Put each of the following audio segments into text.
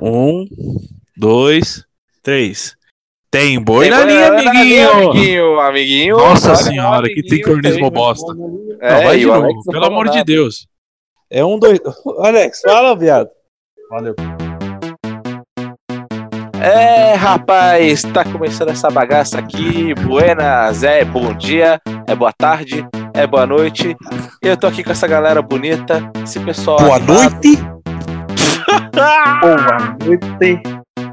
Um, dois, três. Tem boi Tem na linha, amiguinho! amiguinho, amiguinho. Nossa senhora, que amiguinho, tem- bosta. É, Não, vai de novo, Alex pelo falou amor de nada. Deus. É um, dois. Alex, fala, viado. Valeu. É, rapaz, tá começando essa bagaça aqui. Buenas, é bom dia, é boa tarde, é boa noite. Eu tô aqui com essa galera bonita, esse pessoal. Boa animado. noite. Boa noite.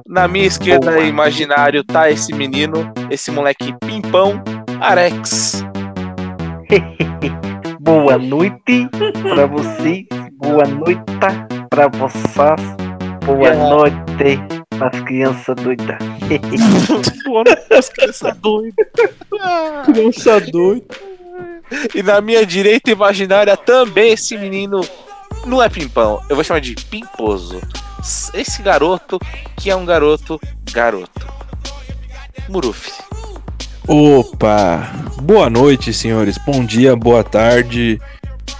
Na minha esquerda, Boa. imaginário, tá esse menino, esse moleque pimpão, Arex. Boa noite pra você. Boa noite pra vocês. Boa Yeah. noite as crianças doidas. Boa noite, criança doida. Criança doida. E na minha direita imaginária também esse menino não é pimpão, eu vou chamar de pimposo. Esse garoto que é um garoto garoto. Muruf. Opa! Boa noite, senhores. Bom dia, boa tarde,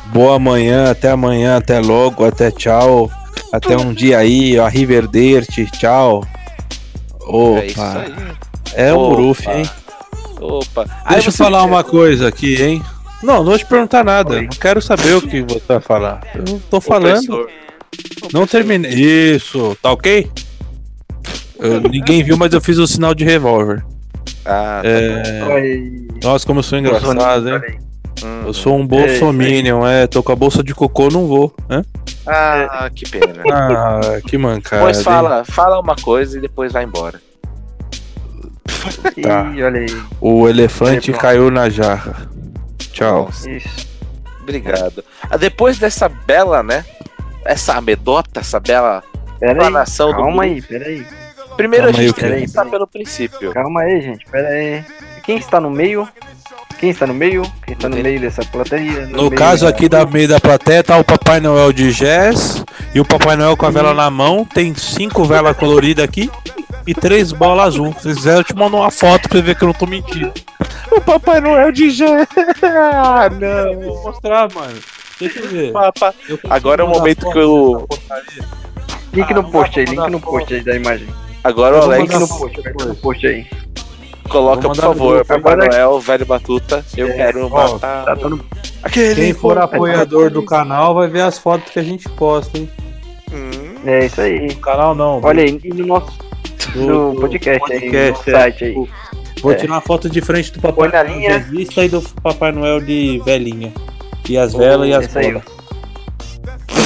boa manhã, até amanhã, até logo, até tchau. Até um dia aí, arrivederci, tchau. É isso Opa! aí. É o Opa. Muruf, hein? Opa. Deixa eu falar uma coisa aqui, hein? Não, não vou te perguntar nada. Oi. Não quero saber o que você vai falar. Eu tô falando. Não terminei. Isso, tá ok? Eu- ninguém viu, mas eu fiz o sinal de revólver. Ah, tá É, Oi. Nossa, como eu sou engraçado, hein? Hum. Eu sou um bolsominion, é. Tô com a bolsa de cocô, não vou. Hã? Ah, que pena. Ah, que mancada. Hein? fala, fala uma coisa e depois vai embora. Tá. Ih, olha aí. O elefante caiu na jarra. Tchau. Isso. obrigado. Ah, depois dessa bela, né? Essa amedota, essa bela explanação do Calma aí, pera aí. Primeiro Calma a aí, gente o tem que começar pelo princípio. Calma aí, gente. Pera aí. Quem está no meio? Quem está no meio? Quem está no meio dessa plateia? No meio caso da- aqui da meio da plateia tá o Papai Noel de Jazz e o Papai Noel com a vela na mão. Tem cinco velas coloridas aqui e três bolas azul. Se quiser, eu te mando uma foto pra você ver que eu não tô mentindo. O Papai Noel de Jé. Ah, não. Vou mostrar, mano. Deixa eu ver. Papa. Eu Agora é o momento que eu-. Link Ah, no não post aí, link no post aí da imagem. Agora Eu o Alex Link no post, link no post aí. coloca, por no favor. Papai Agora- Noel, velho Batuta. Eu É, quero matar. Tá todo Aquele Quem for apoiador do canal vai ver as fotos que a gente posta, hein? Hum, É isso aí. Do canal não. Olha aí, e no nosso do, no podcast, aí, podcast, no é. site aí. Vou É. tirar uma foto de frente do Papai Noel de vista e do Papai Noel de velhinha. E as velas e as aí, bolas.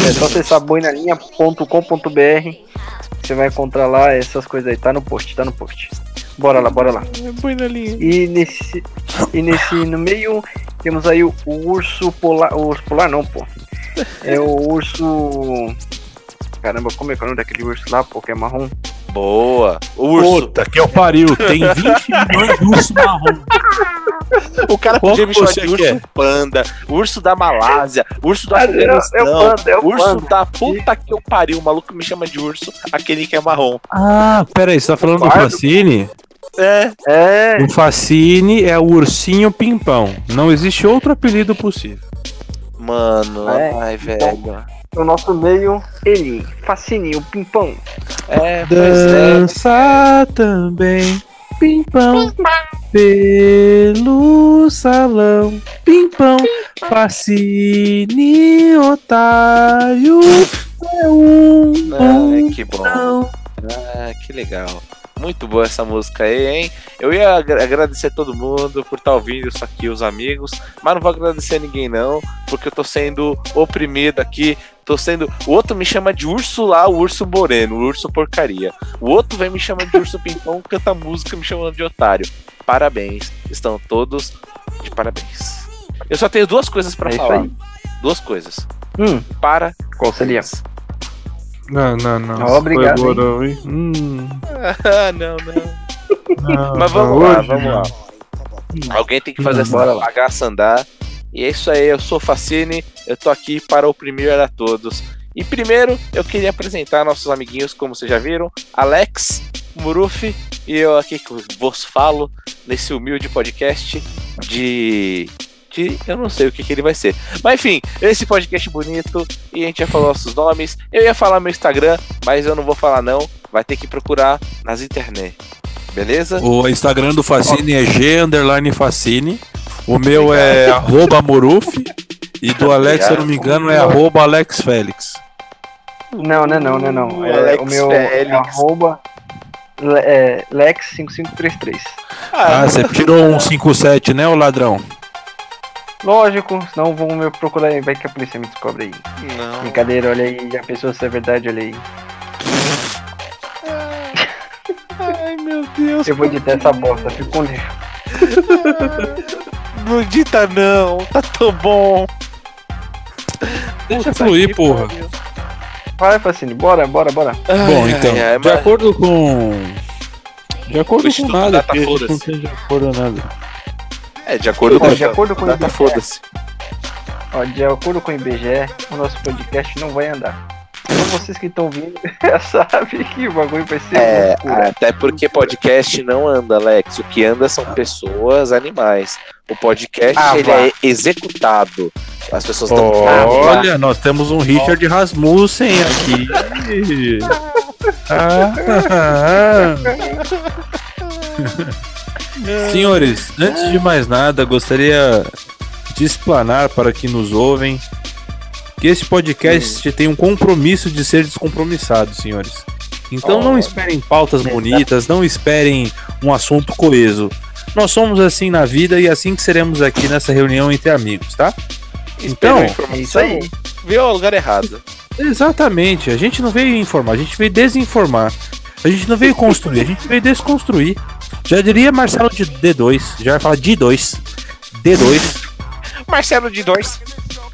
É só acessar boinalinha.com.br. Você vai encontrar lá essas coisas aí. Tá no post, tá no post. Bora lá, bora lá. põe na linha. E nesse. E nesse. No meio temos aí o, o urso polar. O urso polar não, pô. É o urso. Caramba, como é que é o nome daquele urso lá, pô, que é marrom? Boa. O urso. Puta que eu pariu, tem 20 milhões de urso marrom. O cara Qual podia me chamar de urso quer? panda, urso da Malásia, urso do é- Afeganistão, é o panda, é o urso panda. da puta que eu pariu. O maluco me chama de urso, aquele que é marrom. Ah, peraí, você tá falando do. Facine? É, É. O Facine é o ursinho pimpão. Não existe outro apelido possível. mano, É, ai, velho. O nosso meio, ele, fascininho, pimpão. É, é. Dança também, pimpão, pelo salão, pimpão, Facine, otário, é um Ai, que bom. bom. Ah, que legal. Muito boa essa música aí, hein? Eu ia agra- agradecer todo mundo por estar ouvindo isso aqui, os amigos, mas não vou agradecer ninguém não, porque eu tô sendo oprimido aqui, tô sendo... O outro me chama de urso lá, o urso moreno, o urso porcaria. O outro vem me chamando de urso pimpão, canta música me chamando de otário. Parabéns, estão todos de parabéns. Eu só tenho duas coisas pra É falar. aí. Duas coisas. Hum, Para. qual seria? Não, não, não. Ó, obrigado, Foi hein? não? Hum, Ah, não, não. não, Mas vamos não, lá, hoje vamos não. lá. Alguém tem que fazer essa Bora lá. bagaça andar. E é isso aí, eu sou Facine, eu tô aqui para oprimir a todos. E primeiro, eu queria apresentar nossos amiguinhos, como vocês já viram, Alex, Muruf e eu aqui que vos falo nesse humilde podcast de que eu não sei o que, que ele vai ser. Mas enfim, esse podcast bonito e a gente já falou nossos nomes. Eu ia falar meu Instagram, mas eu não vou falar não. Vai ter que procurar nas internet. Beleza? O Instagram do Facine é G Facine. O meu é arroba Moruf. E do Alex, se eu não me engano, é arroba Alex Félix. Não, não, é não, não, é não. É, Alex o meu é Félix. arroba le- é, Lex5533. Ah, você tirou um 57, né, ô ladrão? Lógico, senão vão me procurar aí, vai que a polícia me descobre aí. Não. Brincadeira, olha aí, já pensou se é verdade, olha aí. Ai, meu Deus. Eu vou editar essa bosta, fico com. Não dita não, tá tão bom. Deixa fluir, que porra. Vai, Facine, bora, bora, bora. Bom, Ai, então, ai, ai, de mas- acordo com. De acordo O com nada, não Foda-se. tem de acordo com nada. É, de acordo com de acordo com o IBGE. foda-se. Ó, de acordo com o IBGE, o nosso podcast não vai andar. Então vocês que estão vindo já sabem que o bagulho vai ser É, loucura. até porque podcast não anda, Alex. O que anda são pessoas, animais. O podcast Ah, ele é executado. As pessoas estão. Ah, Olha, nós temos um Richard Rasmussen aqui. Ah, ah, ah. Senhores, antes de mais nada, gostaria de explanar para que nos ouvem que esse podcast tem um compromisso de ser descompromissado, senhores. Então não Oh. esperem pautas bonitas, não esperem um assunto coeso. Nós somos assim na vida e assim que seremos aqui nessa reunião entre amigos, tá? Então, É isso aí. Viu o lugar errado. Exatamente, a gente não veio informar, a gente veio desinformar. A gente não veio construir, a gente veio desconstruir. Já diria Marcelo de D2, já vai falar de 2. D2. Marcelo de dois.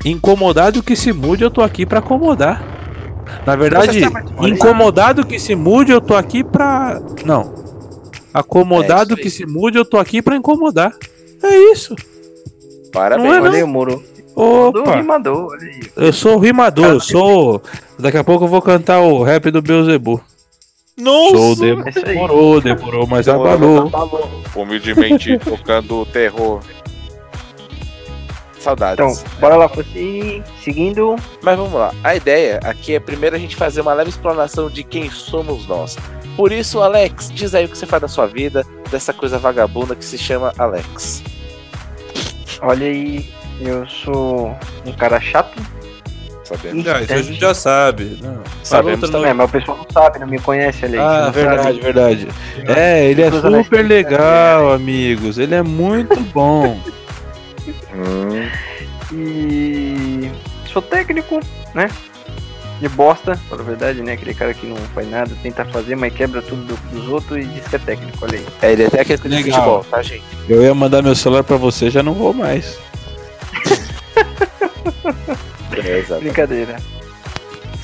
Incomodado que se mude, eu tô aqui pra acomodar. Na verdade, aí. incomodado que se mude, eu tô aqui pra. Não. Acomodado É que se mude, eu tô aqui pra incomodar. É isso. Parabéns. Não é, não? Olha aí o muro. Opa. rimador, olha aí. Eu sou o rimador, eu sou. Daqui a pouco eu vou cantar o rap do Beuzebu. Nossa! Sou É demorou, demorou, mas Demorou, abalou. Humildemente tocando o terror. Saudades. Então, bora lá, Facine. Seguindo. Mas vamos lá. A ideia aqui é primeiro a gente fazer uma leve explanação de quem somos nós. Por isso, Alex, diz aí o que você faz da sua vida, dessa coisa vagabunda que se chama Alex. Olha aí, eu sou um cara chato. Sabemos. Já, isso a gente já sabe. Não, Sabemos outra É, mas o pessoal não sabe, não me conhece, aí. Ah, não verdade, sabe. verdade. É, ele é super legal, amigos. Ele é muito bom. Hum, E sou técnico, né? De bosta, na verdade, né? Aquele cara que não faz nada, tenta fazer, mas quebra tudo do- dos outros e diz que é técnico, olha aí. é, ele é técnico de futebol, tá, gente? Eu ia mandar meu celular pra você, já não vou mais. É. Brincadeira.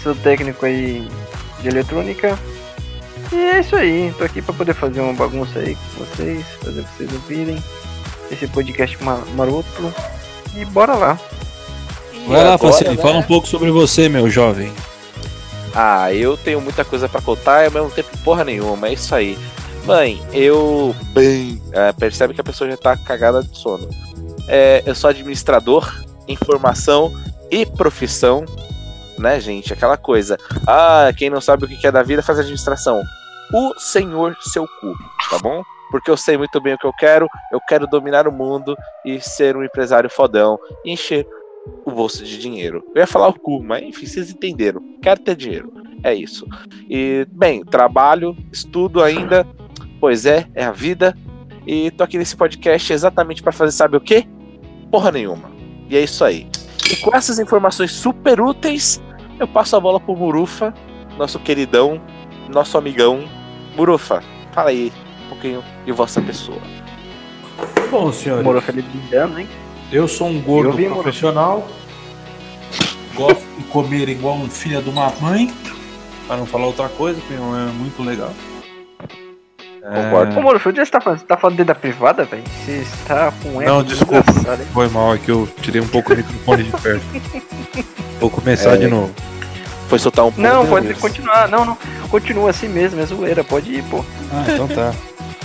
Sou técnico aí de eletrônica. E é isso aí, tô aqui pra poder fazer uma bagunça aí com vocês, fazer vocês ouvirem esse podcast ma- maroto. E bora lá. Vai lá, Facine, né? fala um pouco sobre você, meu jovem. Ah, eu tenho muita coisa pra contar e ao mesmo tempo porra nenhuma, é isso aí. Mãe, eu. Bem. é, percebe que a pessoa já tá cagada de sono. É, eu sou administrador, informação e profissão, né, gente? Aquela coisa. Ah, quem não sabe o que é da vida faz administração. O senhor seu cu, tá bom? Porque eu sei muito bem o que eu quero, eu quero dominar o mundo e ser um empresário fodão e encher o bolso de dinheiro. Eu ia falar o cu, mas enfim, vocês entenderam. Quero ter dinheiro. É isso. E, bem, trabalho, estudo ainda. Pois é, é a vida. E tô aqui nesse podcast exatamente para fazer, sabe o quê? Porra nenhuma. E é isso aí. E com essas informações super úteis, eu passo a bola pro Murufa, nosso queridão, nosso amigão. Murufa, fala aí um pouquinho de vossa pessoa. Bom, senhores, Morou feliz brindando, hein? eu sou um gordo vi, profissional. Gosto de comer igual um filho de uma mãe. Pra não falar outra coisa, que não é muito legal. Concordo. Ô, Moro, onde você tá falando? Você tá falando dentro da privada, velho? Você está com Não, ego desculpa. Foi mal, é que eu tirei um pouco o microfone de perto. Vou começar É. de novo. Foi soltar um pouco. Não, de pode continuar. Não, não. Continua assim mesmo, é zoeira. Pode ir, pô. Ah, então tá.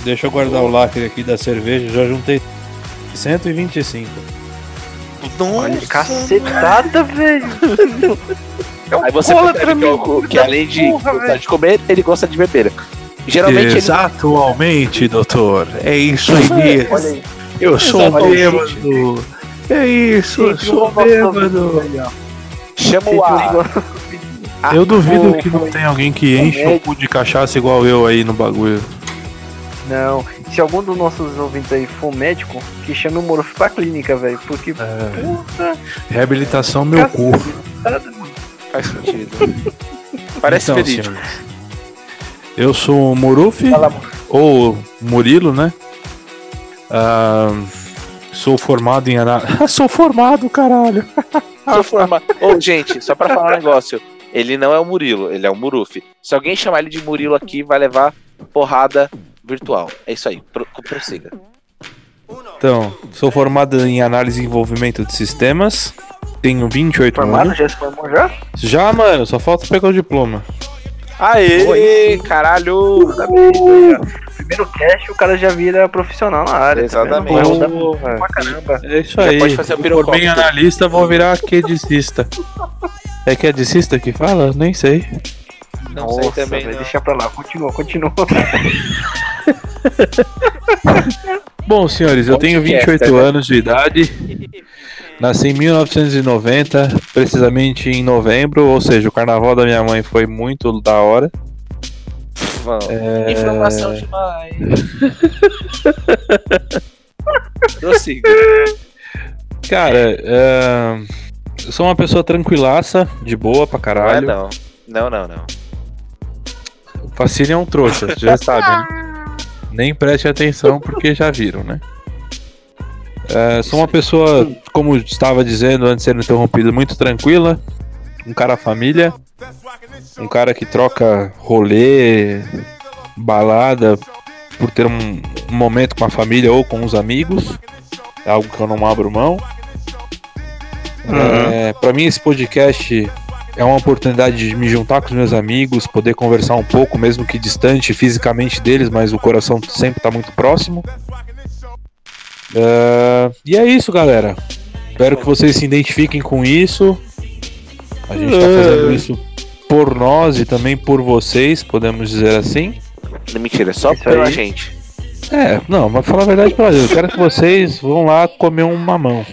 Deixa eu guardar o lacre aqui da cerveja, já juntei 125. Olha, Nossa. cacetada, velho. É um Aí você percebe que, o- que além de Porra, gostar velho. de comer, ele gosta de beber. Geralmente ele. Exatamente, doutor. É isso aí mesmo. Olha aí. Eu sou bêbado. É isso, eu sou bêbado. Chama o ar. Ah, Eu duvido o- que não tem alguém que enche o cu de cachaça igual eu aí no bagulho. Não, se algum dos nossos ouvintes aí for médico, que chame o Moruf pra clínica, velho. Porque, É, puta, reabilitação meu cu. cacetada, mano. Faz sentido. Parece Então, verídico. senhores, Eu sou o Moruf, ou Murilo, né? Ah, sou formado em análise. sou formado, caralho. Sou forma... Ô, gente, só pra falar um negócio. Ele não é o Murilo, ele é o Muruf. Se alguém chamar ele de Murilo aqui, vai levar porrada virtual. É isso aí, pro... prossiga. Então, sou formado em análise e desenvolvimento de sistemas. Tenho 28 Formado? anos. Já se formou já? Já, mano, só falta pegar o diploma. Aê, caralho! Parabéns, aí, ó. Primeiro cast, o cara já vira profissional na área. tá vendo? Exatamente. Porra. pra caramba. É isso Já aí. pode fazer for bem analista, vou virar quedicista. É quedicista que fala? Nem sei. Não sei também. velho, não. deixa pra lá. Continua, continua. Bom, senhores, eu tenho podcast, 28 né? anos de idade. Nasci em 1990, precisamente em novembro, ou seja, o carnaval da minha mãe foi muito da hora. É... Informação demais. Prossiga. Cara, é, eu sou uma pessoa tranquilaça, de boa pra Não é caralho. não. Não, não, não. Facine é um trouxa, vocês já sabem, né? Nem preste atenção porque já viram, né? É, sou uma pessoa, como estava dizendo antes de ser interrompido, muito tranquila. Um cara família. Um cara que troca rolê, balada, por ter um, um momento com a família ou com os amigos. É algo que eu não abro mão. É, para mim, esse podcast é uma oportunidade de me juntar com os meus amigos, poder conversar um pouco, mesmo que distante fisicamente deles, mas o coração sempre tá muito próximo. É, e é isso, galera. Espero que vocês se identifiquem com isso. A gente tá fazendo isso por nós e também por vocês, podemos dizer assim. Não, Mentira, é só Isso pela aí. gente. É, não, mas falar a verdade pra Deus, eu quero que vocês vão lá comer um mamão.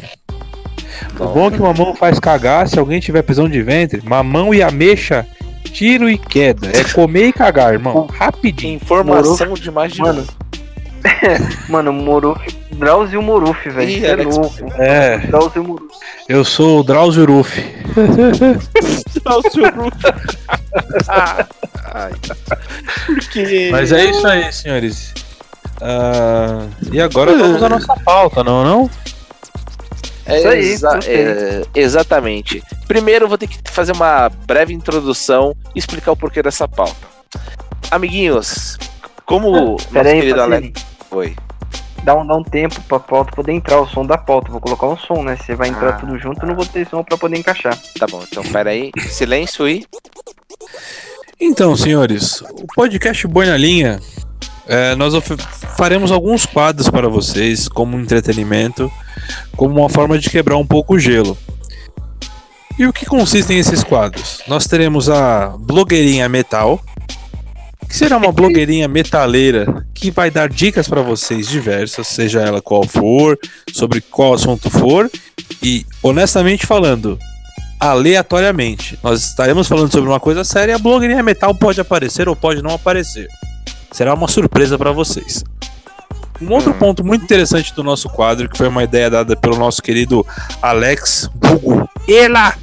O bom é que o mamão faz cagar, se alguém tiver prisão de ventre, mamão e ameixa, tiro e queda. É comer e cagar, irmão. Rapidinho. Informação demais de Mano, mano, Moruf, Drauzio Moruf, velho. É louco. É, Drauzio Moruf. eu sou o Drauzio Ruff. Ai. Por quê? Mas é isso aí, senhores. Ah, e agora vamos à nossa pauta, não não? É Isso aí, exa- é, exatamente. Primeiro eu vou ter que fazer uma breve introdução e explicar o porquê dessa pauta. Amiguinhos, como o nosso Pera aí, querido. Alex foi. Dá um, dá um tempo pra pauta poder entrar, o som da pauta. Vou colocar um som, né? Você vai entrar Ah. tudo junto, eu não vou ter som pra poder encaixar. Tá bom, então pera aí. Silêncio e. Então, senhores, o podcast Boi na Linha, é, nós faremos alguns quadros para vocês, como entretenimento, como uma forma de quebrar um pouco o gelo. E o que consistem esses quadros? Nós teremos a blogueirinha metal, que será uma blogueirinha metaleira que vai dar dicas para vocês diversas, seja ela qual for, sobre qual assunto for, e honestamente falando, aleatoriamente. Nós estaremos falando sobre uma coisa séria a blogueirinha metal pode aparecer ou pode não aparecer. Será uma surpresa para vocês. Um outro Hum. ponto muito interessante do nosso quadro, que foi uma ideia dada pelo nosso querido Alex Bugo. Ela!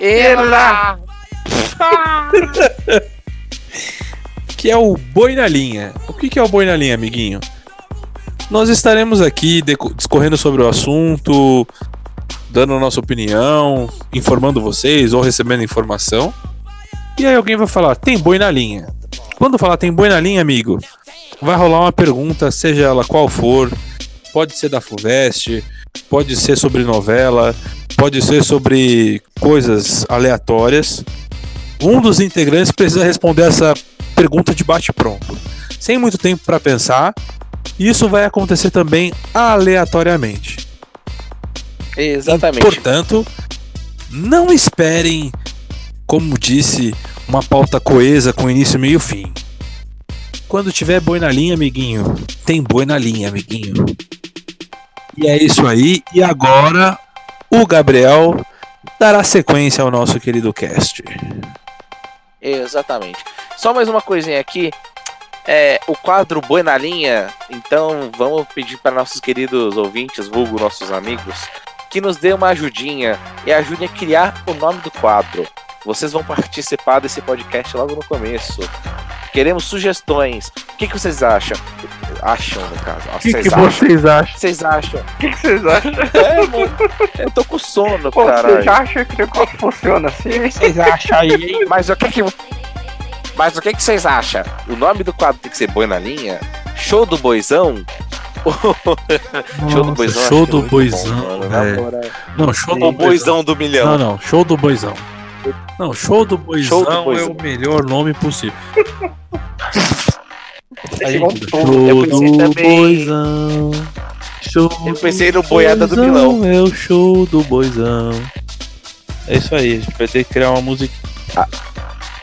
Ela! que é o Boi na Linha. O que é o Boi na Linha, amiguinho? Nós estaremos aqui discorrendo sobre o assunto, dando a nossa opinião, informando vocês ou recebendo informação. E aí alguém vai falar, tem boi na linha. Quando falar tem boi na linha, amigo, vai rolar uma pergunta, seja ela qual for. Pode ser da Fuvest, pode ser sobre novela, pode ser sobre coisas aleatórias. Um dos integrantes precisa responder essa pergunta de bate-pronto, sem muito tempo para pensar. E isso vai acontecer também aleatoriamente. Exatamente. Portanto, não esperem, como disse, uma pauta coesa com início, meio e fim. Quando tiver boi na linha, amiguinho, tem boi na linha, amiguinho. E é isso aí. E agora o Gabriel dará sequência ao nosso querido cast. Exatamente. Só mais uma coisinha aqui. É, o quadro Boi na Linha, então vamos pedir para nossos queridos ouvintes, vulgo nossos amigos, que nos dê uma ajudinha e ajudem a criar o nome do quadro. Vocês vão participar desse podcast logo no começo. Queremos sugestões. O que, que vocês acham? Acham, no caso. O que, vocês que acham? vocês acham? Vocês acham? O que, que vocês acham? É, mano, eu tô com sono, Pô, caralho. Vocês acham que o negócio funciona assim? vocês acham aí? Mas o que que. Mas o que que vocês acham? O nome do quadro tem que ser Boi na Linha? Show do Boizão? show do Nossa, Boizão. show é do Boizão, bom, é. Não, show do Boizão do Milhão. Não, não, show do boizão. Não, show do boizão, Show do Boizão. é o melhor nome possível. Vão Show. Eu pensei do também- boizão. Show Eu pensei no do Boiada do Boizão, Milão. É o show do boizão. É isso aí, a gente vai ter que criar uma música.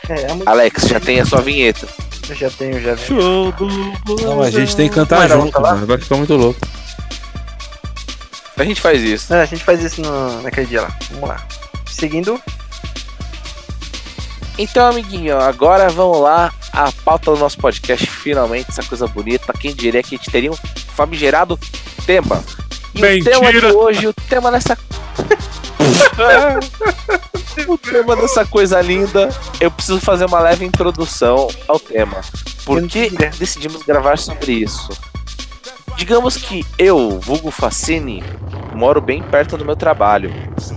É, é muito- Alex, já tem a sua vinheta. Eu já tenho, já vi. Show do boizão. Não, a gente tem que cantar Vai, junto, mano. Vai ficar muito louco. A gente faz isso. É, a gente faz isso no, naquele dia lá. Vamos lá. Seguindo. Então, amiguinho, agora vamos lá. A pauta do nosso podcast, finalmente, essa coisa bonita. Quem diria que a gente teria um famigerado tema. E o tema de Mentira. hoje, o tema dessa. o tema dessa coisa linda. Eu preciso fazer uma leve introdução ao tema. Por que decidimos gravar sobre isso? Digamos que eu, vulgo Facine, moro bem perto do meu trabalho.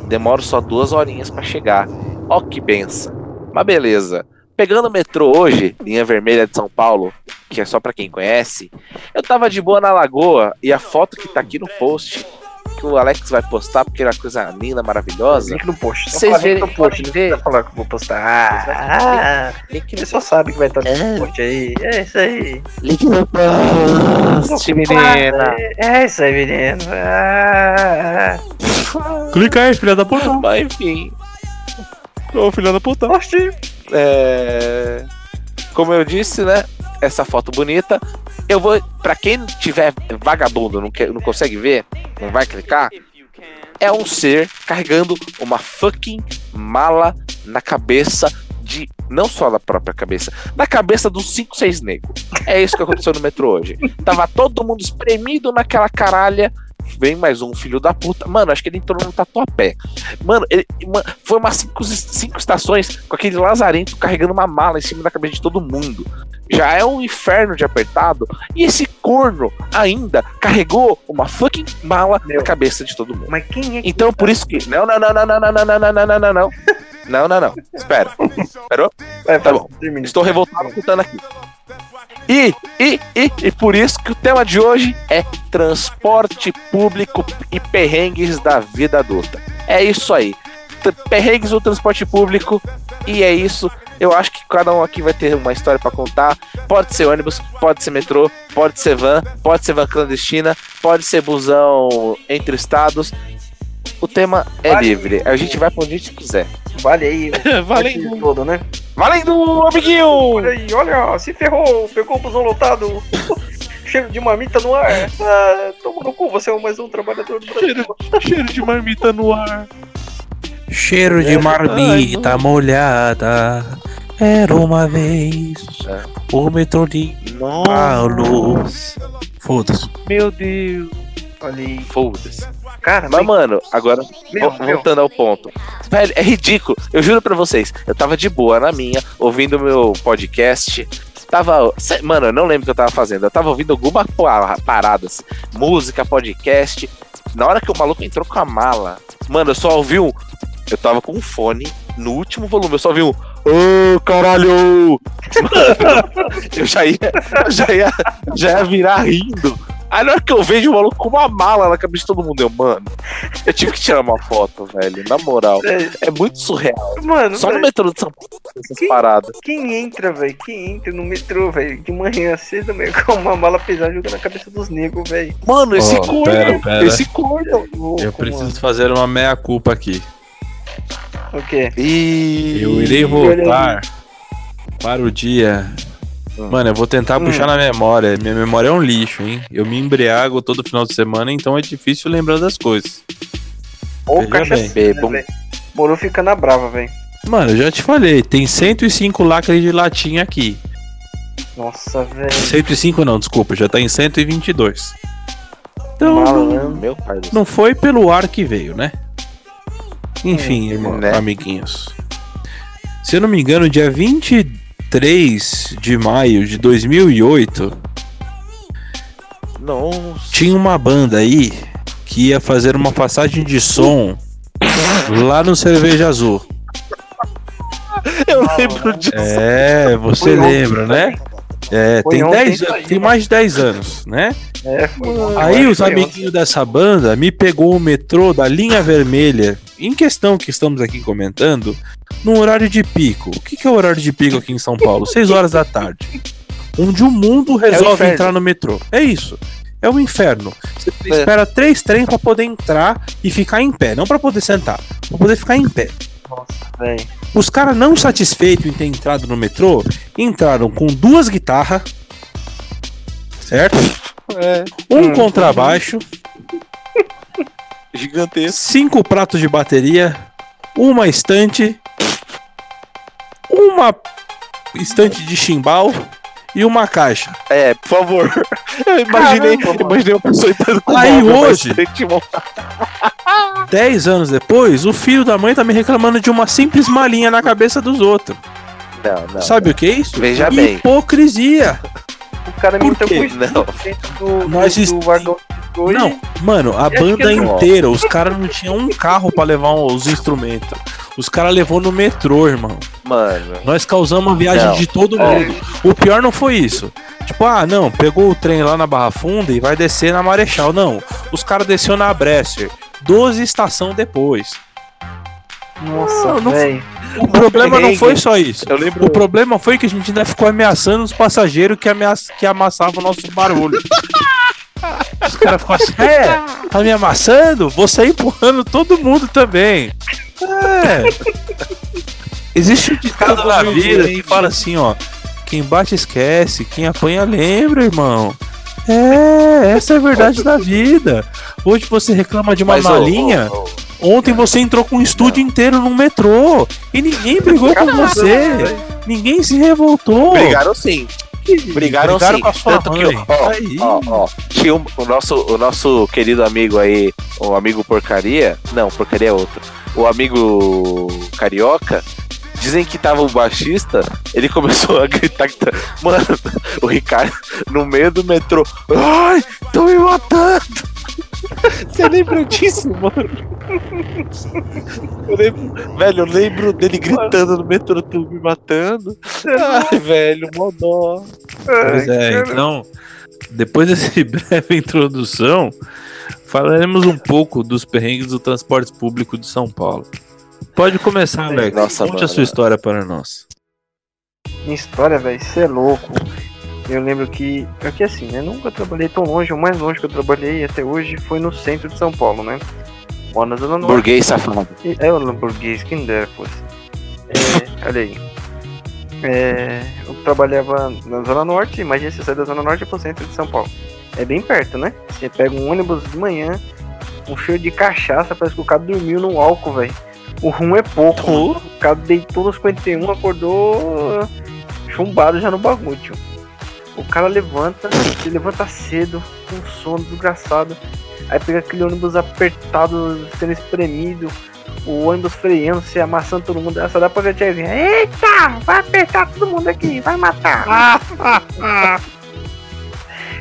Demoro só duas horinhas pra chegar. Ó que benção. Mas beleza. Pegando o metrô hoje, linha vermelha de São Paulo, que é só pra quem conhece, eu tava de boa na lagoa e a foto que tá aqui no post, que o Alex vai postar porque é uma coisa linda, maravilhosa. Link no post. Só Vocês verem- no post, não ver. precisa falar que eu vou postar. Ah, Link no, só sabe que vai estar É. no post aí. É isso aí. link no post, menina. É isso aí, menino. Ah, Clica aí, filha da puta. Mas enfim, Ô, filha da puta. é... como eu disse, né? Essa foto bonita. Eu vou. Pra quem tiver vagabundo, não, quer, não consegue ver, não vai clicar. É um ser carregando uma fucking mala na cabeça de. Não só na própria cabeça, na cabeça dos 5, 6 negros. É isso que aconteceu no metrô hoje. Tava todo mundo espremido naquela caralha. Vem mais um filho da puta. Mano, acho que ele entrou no tatuapé. Mano, ele, ma- foi umas cinco, cinco estações com aquele lazarento carregando uma mala em cima da cabeça de todo mundo. Já é um inferno de apertado. E esse corno ainda carregou uma fucking mala Meu. na cabeça de todo mundo. Mas quem é que. Então por isso que. Não, não, não, não, não, não, não, não, não, não, não, não, não. Não, não, não. Espera. Esperou? Vai, Tá bom. Estou revoltado contando aqui. E, e, e, e por isso que o tema de hoje é transporte público e perrengues da vida adulta. É isso aí. Perrengues do transporte público e é isso. Eu acho que cada um aqui vai ter uma história pra contar. Pode ser ônibus, pode ser metrô, pode ser van, pode ser van clandestina, pode ser busão entre estados. O tema é Vale. livre. A gente vai pra onde a gente quiser. Vale aí. Valendo. todo, né? Valendo, amiguinho! Olha aí, olha, se ferrou, pegou o busão lotado. Cheiro de marmita no ar. Ah, toma no cu, você é mais um trabalhador do Brasil. Cheiro de marmita no ar. Cheiro de É. marmita Ai, molhada. Era uma vez É. o metrô de Paulo. Foda-se. Meu Deus. Olha aí. Foda-se. Cara, Mas, mano, agora, meu, vo- meu. voltando ao ponto. Velho, é ridículo. Eu juro pra vocês. Eu tava de boa na minha, ouvindo meu podcast. Tava. Mano, eu não lembro o que eu tava fazendo. Eu tava ouvindo alguma pa- parada, assim, música, podcast. Na hora que o maluco entrou com a mala, mano, eu só ouvi um. Eu tava com um fone no último volume, eu só ouvi um. Ô, caralho! Mano, eu já ia, eu já ia, já ia virar rindo. Aí na hora que eu vejo o maluco com uma mala na cabeça de todo mundo, eu, mano, eu tive que tirar uma foto, velho. Na moral. É muito surreal. Mano, Só no velho, metrô de São Paulo, essas Que- paradas. quem entra, velho? Quem entra no metrô, velho? De manhã cedo, meio com uma mala pesada jogando na cabeça dos negros, velho. Mano, esse Ó, corno, pera, pera. esse corno. Louco, Eu preciso mano. fazer uma meia-culpa aqui. O quê? E... Eu irei voltar para o dia. Hum. Mano, eu vou tentar Hum. puxar na memória. Minha memória é um lixo, hein? Eu me embriago todo final de semana, então é difícil lembrar das coisas. Ou bem. né? Moro fica na brava, velho. Mano, eu já te falei, tem 105 lacres de latinha aqui. Nossa, velho. 105 não, desculpa, já tá em 122. Então, não, Malandro. Meu pai do céu. não foi pelo ar que veio, né? Enfim, irmão, né? amiguinhos. Se eu não me engano, dia 23 de maio de 2008, Nossa. tinha uma banda aí que ia fazer uma passagem de som lá no Cerveja Azul. Eu lembro disso. É, você lembra, né? É, Foi tem, ontem 10, isso aí, tem mais de 10 anos, né? É, foi Aí os amiguinhos dessa banda me pegou o metrô da linha vermelha, em questão que estamos aqui comentando, no horário de pico. O que, que é o horário de pico aqui em São Paulo? 6 horas da tarde. Onde o mundo resolve inferno. entrar no metrô. É isso. É o inferno. Você É. espera três trens pra poder entrar e ficar em pé, não pra poder sentar, pra poder ficar em pé. Nossa, velho. Os caras não satisfeitos em ter entrado no metrô, entraram com duas guitarras, certo? É, Um Hum. contrabaixo, gigantesco. cinco pratos de bateria, uma estante, uma estante de chimbal e uma caixa. É, por favor. Eu imaginei, Caramba, imaginei uma pessoa entrando com Aí hoje-. Dez anos depois, o filho da mãe tá me reclamando de uma simples malinha na cabeça dos outros. Não, não. Sabe o que é isso? Veja bem. Hipocrisia. O cara me Por meteu quê? com Não. dentro do, Nós do, est- do hoje. Não, mano, a banda inteira, os caras não tinham um carro pra levar os instrumentos. Os caras levou no metrô, irmão. Mano. Nós causamos a viagem Não. de todo É. mundo. O pior não foi isso. Tipo, ah, não, pegou o trem lá na Barra Funda e vai descer na Marechal. Não, os caras desceu na Bresser. 12 estação depois. Nossa, Não, não velho. O problema não foi só isso. O problema foi que a gente ainda ficou ameaçando os passageiros que, ameaça, que amassavam o nosso barulho. Os caras ficam assim, é, tá me amassando? Vou sair empurrando todo mundo também. É. Existe um ditado na vida que fala assim, ó. Quem bate esquece, quem apanha lembra, irmão. É, essa é a verdade da vida. Hoje você reclama de uma Mas, malinha. ô, ô, Ontem você entrou com um estúdio inteiro no metrô. E ninguém brigou com você. Ninguém se revoltou. Brigaram sim. Brigaram, sim. com a sua Tanto mãe. que, ó, ó, ó, tinha um- o, nosso, o nosso querido amigo aí, o amigo porcaria. Não, porcaria é outro. O amigo carioca. Dizem que tava o baixista, ele começou a gritar que tá... Mano, o Ricardo no meio do metrô. Ai, tô me matando! Você lembra disso, mano? Eu lembro, velho, eu lembro dele gritando no metrô, me matando. Ai, velho, mó dó. Pois é, então, depois dessa breve introdução, falaremos um pouco dos perrengues do transporte público de São Paulo. Pode começar, Alex. Nossa, Conte a mano. sua história para nós. Minha história, velho, você é louco. Eu lembro que. É que assim, né? Nunca trabalhei tão longe. O mais longe que eu trabalhei até hoje foi no centro de São Paulo, né? Moro na Zona Norte. Burguês safado. É o Lamborghini, quem dera fosse. É, olha aí. É, eu trabalhava na Zona Norte, imagina você sai da Zona Norte pro centro de São Paulo. É bem perto, né? Você pega um ônibus de manhã, um cheiro de cachaça, parece que o cara dormiu no álcool, velho. O rum é pouco. mano. O cara deitou nos 51, acordou chumbado já no bagulho, tio. O cara levanta, ele levanta cedo, com sono desgraçado. Aí pega aquele ônibus apertado, sendo espremido, o ônibus freando, se amassando todo mundo. Só dá pra ver a tiazinha. Eita! Vai apertar todo mundo aqui, vai matar.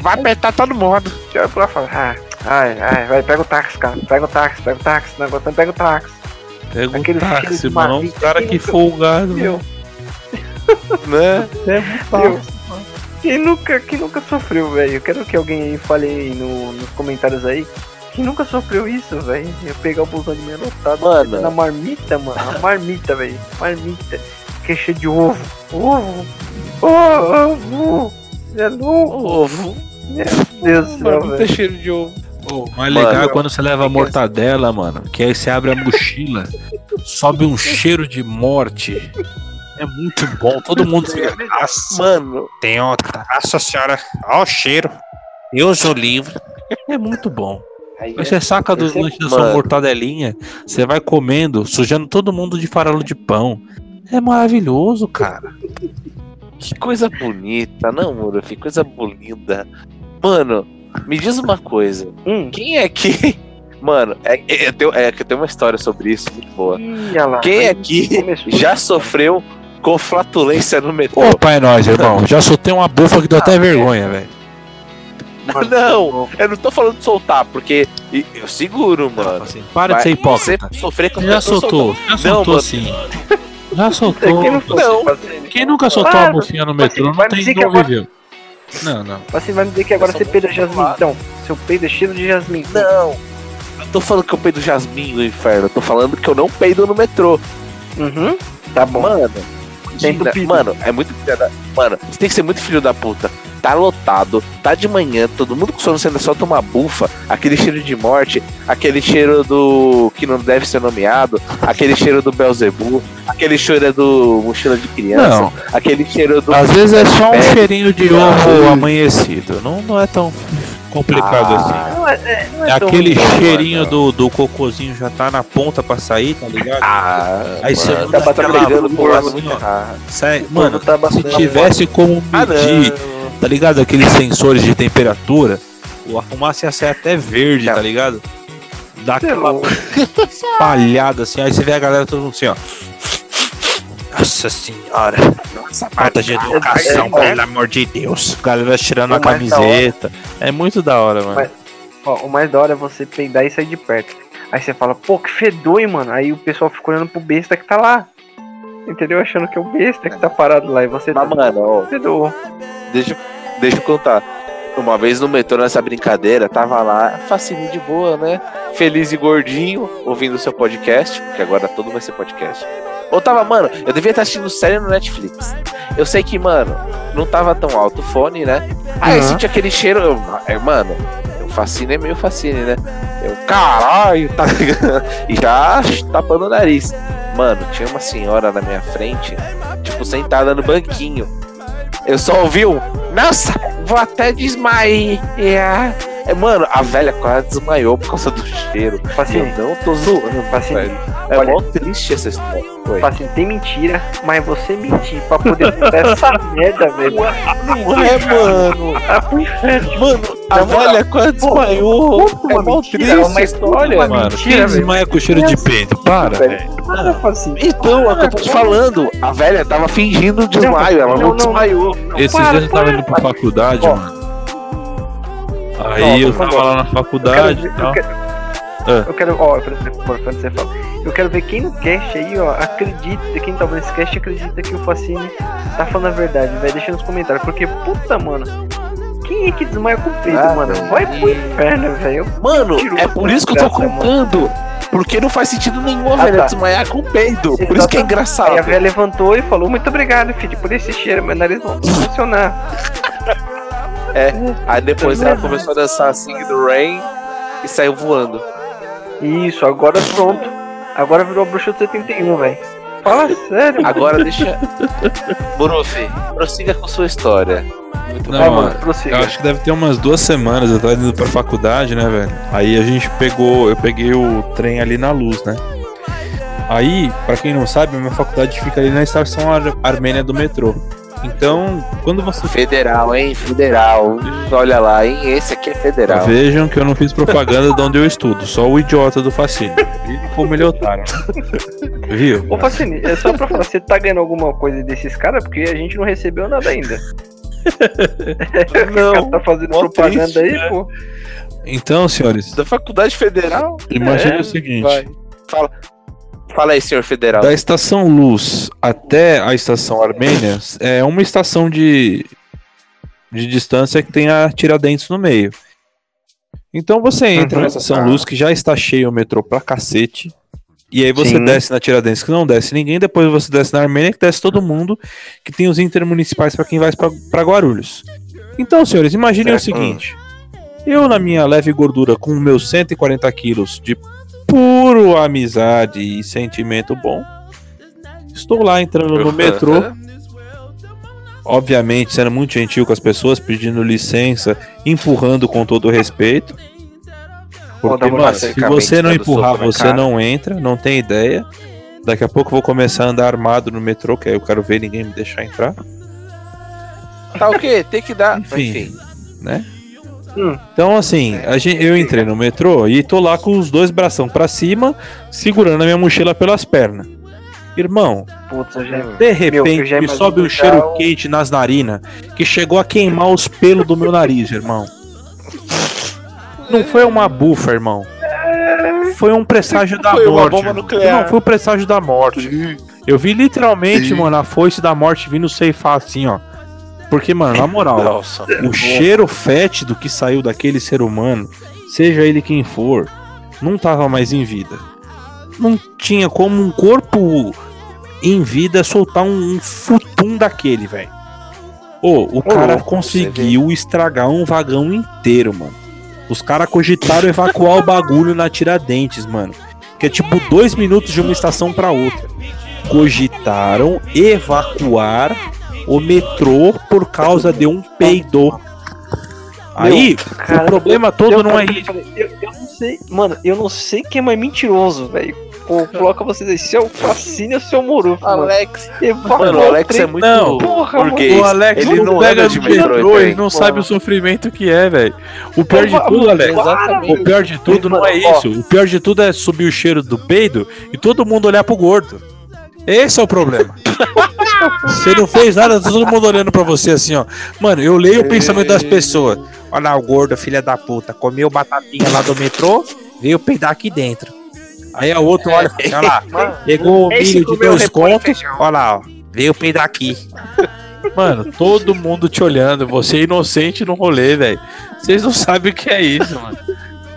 Vai apertar todo mundo. Tio pra lá e fala, ah, ai, ai, vai, pega o táxi, cara. Pega o táxi, pega o táxi, negócio, pega o táxi. Pega Aquele o táxi, mano. Os caras que folgado, Meu. Né? Pega o meu. Quem nunca, quem nunca sofreu, velho? Eu quero que alguém aí fale aí no, nos comentários aí. Quem nunca sofreu isso, velho? Eu pegar o busão de meia lotado Mano. na marmita, mano. A marmita, velho. Marmita. Que é cheio de ovo. Ovo. Ovo. É louco. Ovo. Meu Deus do céu, velho. cheiro de ovo. Pô, mais Mano, legal é quando você leva a mortadela, mano. Que aí você abre a mochila, sobe um cheiro de morte. É muito bom. Todo mundo fica. Nossa, Mano, tem outra. Nossa senhora, ó o cheiro. Deus o livre. É muito bom. Aí você saca do Esse é- lanche da sua Mano. mortadelinha, você vai comendo, sujando todo mundo de farelo de pão. É maravilhoso, cara. que coisa bonita, não, Muro? Que coisa bonita. Mano, me diz uma coisa. Hum. Quem é que. Mano, é, é, eu tenho- é que eu tenho uma história sobre isso muito boa. Ih, lá. Quem aqui começou. já sofreu com flatulência no metrô? Opa, é nóis, irmão. Já soltei uma bufa que deu até vergonha, velho. Não, eu não tô falando de soltar, porque eu seguro, mano. Assim, para de ser hipócrita. Você sofrer com Você já tô soltou, já soltou sim. Já É, soltou. Quem não? Quem nunca soltou Claro. uma bufinha no metrô não tem não agora- viveu. Não, não. Você vai me dizer que agora você peida jasmim, claro. então. Seu peido é cheiro de jasmim. Não, eu tô falando que eu peido jasmim no inferno. Eu tô falando que eu não peido no metrô. Uhum. Tá bom. Mano, Mano, é muito filho da... Mano, você tem que ser muito filho da puta. Tá lotado, tá de manhã, todo mundo com sono, você ainda solta uma bufa, aquele cheiro de morte, aquele cheiro do que não deve ser nomeado, aquele cheiro do Belzebu, aquele cheiro do mochila de criança, Não. aquele cheiro do. Às vezes é só um É. cheirinho de ovo amanhecido. Não, não é tão complicado Ah. assim. Não é, é, não é É aquele cheirinho do, do cocôzinho já tá na ponta pra sair, tá ligado? Ah, Aí você mano, manda tá, tá brigando por assim, muito ó. Sai- mano, tá se tivesse como Ah, medir, não. tá ligado? Aqueles sensores de temperatura, a fumaça ia sair até verde, Não. tá ligado? Dá aquela lá. palhada assim, aí você vê a galera todo mundo assim, ó. Nossa senhora, Nossa, falta de educação, é, é, pelo amor de Deus. A galera tirando a O camiseta. É muito da hora, mano. Mas- Ó, o mais da hora é você peidar e sair de perto. Aí você fala, pô, que fedor, hein, mano. Aí o pessoal fica olhando pro besta que tá lá. Entendeu? Achando que é o besta que tá parado lá. E você Mas, tá mano, ó, fedor. deixa, deixa eu contar. Uma vez no metrô, nessa brincadeira, tava lá, facinho de boa, né? Feliz e gordinho, ouvindo o seu podcast, porque agora tudo vai ser podcast. Ou tava, mano, eu devia estar assistindo série no Netflix. Eu sei que, mano, não tava tão alto o fone, né? Aí eu Uhum. senti aquele cheiro, eu, mano, o fascine é meio fascine, né? Eu, caralho, tá ligado? E já tapando o nariz. Mano, tinha uma senhora na minha frente, tipo, sentada no banquinho. Eu só ouvi um, nossa, vou até desmaiar. É, mano, a velha quase desmaiou por causa do cheiro. Eu Facine, não tô zoando, Facine, velho. É olha- mó triste essa história. Oi. Facine, tem mentira, mas você mentir pra poder essa merda, velho. Não é, mano. Pro inferno. Mano, a velha quase desmaiou. É uma mó mentira, triste uma a história. uma Mano, mentira, quem desmaia com cheiro de peito? Para, velho. Para, Facine. Então, é o que eu tô te falando. A velha tava fingindo desmaio, ela não, desmaiou. Esses dias eu tava indo pra faculdade, mano. Aí Ó, eu tava lá na Eu quero, faculdade ver- e eu tal. quero, Ah. eu quero, ó, por exemplo, quando você fala, eu quero ver quem no cast aí, ó, acredita, quem tá vendo esse cast acredita que o Facine tá falando a verdade, vai deixa nos comentários, porque puta, mano, quem é que desmaia com peito, Ah, mano? velho. Vai pro inferno, velho. Mano, é por isso que eu tô contando. Porque não faz sentido nenhum a Ah, velha tá. desmaiar com peido. Por isso que é Aí a engraçado. velha levantou e falou, muito obrigado, filho, por esse cheiro, meu nariz não vai funcionar. Aí depois ela começou a dançar Sing do Rain e saiu voando. Isso, agora pronto. Agora virou a bruxa do 71, velho. Fala sério. Agora deixa. Burufi, prossiga com sua história. Muito Não, bom. mano, prossiga. Eu acho que deve ter umas duas semanas, eu tava indo pra faculdade, né, velho? Aí a gente pegou, eu peguei o trem ali na luz, né? Aí, pra quem não sabe, a minha faculdade fica ali na estação Ar- Armênia do metrô. Então, quando você Federal, hein? Federal. Olha lá, hein? Esse aqui é federal. Vejam que eu não fiz propaganda de onde eu estudo, só o idiota do Facine. Ele como ele é otário. Viu? Ô, Facine, é só pra falar, você tá ganhando alguma coisa desses caras? Porque a gente não recebeu nada ainda. o Não, cara tá fazendo propaganda triste, aí, né? pô. Então, senhores, Da faculdade federal? imagine É, o seguinte: Vai. Fala. Fala aí, senhor federal. da estação Luz até a estação Armênia é uma estação de de distância que tem a Tiradentes no meio. Então você entra Uhum. nessa São Ah. Luz que já está cheio o metrô pra cacete. E aí você Sim. desce na Tiradentes que não desce ninguém, depois você desce na Armênia que desce todo mundo, que tem os intermunicipais pra quem vai pra Guarulhos. Então, senhores, imaginem o Certo. seguinte. Eu, na minha leve gordura, com meus 140 quilos de puro amizade e sentimento bom, estou lá entrando no metrô, obviamente sendo muito gentil com as pessoas, pedindo licença, empurrando com todo respeito. Porque, mano, se você não empurrar, você não entra, não tem ideia. Daqui a pouco eu vou começar a andar armado no metrô, que aí eu quero ver ninguém me deixar entrar. Tá o quê? Tem que dar. Enfim. Enfim. né? Hum. Então, assim, a gente, eu entrei no metrô e tô lá com os dois bração pra cima, segurando a minha mochila pelas pernas. Irmão, Putz, eu já... de repente eu já me sobe um cheiro o- quente nas narinas que chegou a queimar os pelos do meu nariz, irmão. Não foi uma bufa, irmão. Foi um presságio da Foi uma morte. bomba irmão. nuclear. Não, foi o presságio da morte. Eu vi literalmente, mano, a foice da morte vindo ceifar assim, ó. Porque, mano, na moral, Nossa. o cheiro fétido que saiu daquele ser humano, seja ele quem for, não tava mais em vida. Não tinha como um corpo em vida soltar um, um futum daquele, velho. Ô, o cara louco, conseguiu estragar um vagão inteiro, mano. Os caras cogitaram evacuar o bagulho na Tiradentes, mano. Que é tipo dois minutos de uma estação pra outra. Cogitaram evacuar o metrô por causa de um peido. Aí, cara, o problema todo eu, não é eu, isso. eu, eu não sei, mano, eu não sei quem é mais mentiroso, velho. Pô, Coloca vocês aí, se é o Facine ou se é o Morufo, mano. Alex. Evacuou Mano, o Alex é muito Não, porra, burguês. O Alex ele não, pega de metrô, ele ele não Mano. sabe o sofrimento que é, velho. O pior de Mano, tudo, Alex, Exatamente. o pior de tudo não é Mano, isso. O pior de tudo é subir o cheiro do peido e todo mundo olhar pro gordo. Esse é o problema. Você não fez nada, tá todo mundo olhando pra você assim, ó. Mano, eu leio o pensamento das pessoas. Olha lá o gordo, filha da puta, comeu batatinha lá do metrô, veio peidar aqui dentro. Aí a outro olha assim, olha lá, pegou o milho de contos, feijão. olha lá, ó, veio peidar aqui. Mano, todo mundo te olhando, você é inocente no rolê, velho. Vocês não sabem o que é isso, mano.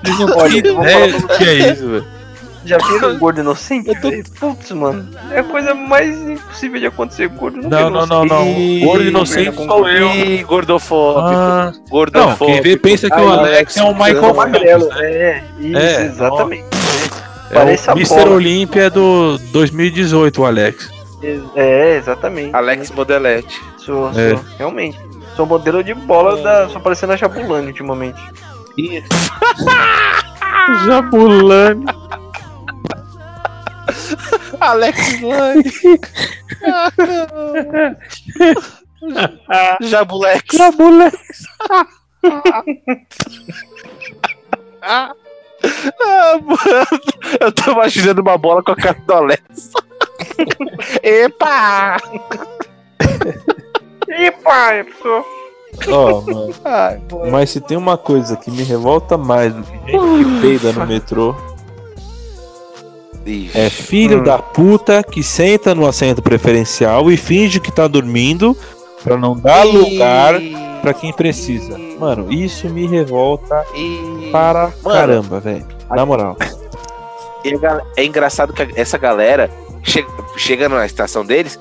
Vocês não têm ideia do que é isso, velho. Já viram o gordo inocente? Eu tô-? Putz, mano. É a coisa mais impossível de acontecer. Gordo Não, não, não, não. Ih, Gordo inocente sou eu. Ih, gordofóbico. Ah, não, gordofóbico. quem vê pensa que o Aí, Alex é um Michael É o magrelo. Phelps, né? É, isso, É, exatamente. É Parece o a Mr. bola. Olímpia do 2018, o Alex. É, exatamente. Alex Modelete. Sou, É. sou, realmente. Sou modelo de bola da. Só parecendo a Jabulani ultimamente. Jabulani. Alex Lane. Jabulex. Jabulani. Ah, mano. Eu tô imaginando uma bola com a cara do Alex. Epa! Ó, mano. Ai, Mas se tem uma coisa que me revolta mais do que gente que peida no metrô, Ixi. é filho Hum. da puta que senta no assento preferencial e finge que tá dormindo pra não dar lugar pra quem precisa. Mano, isso me revolta E... para Mano. caramba, velho. Na moral. E é engraçado que essa galera chega, chega na estação deles,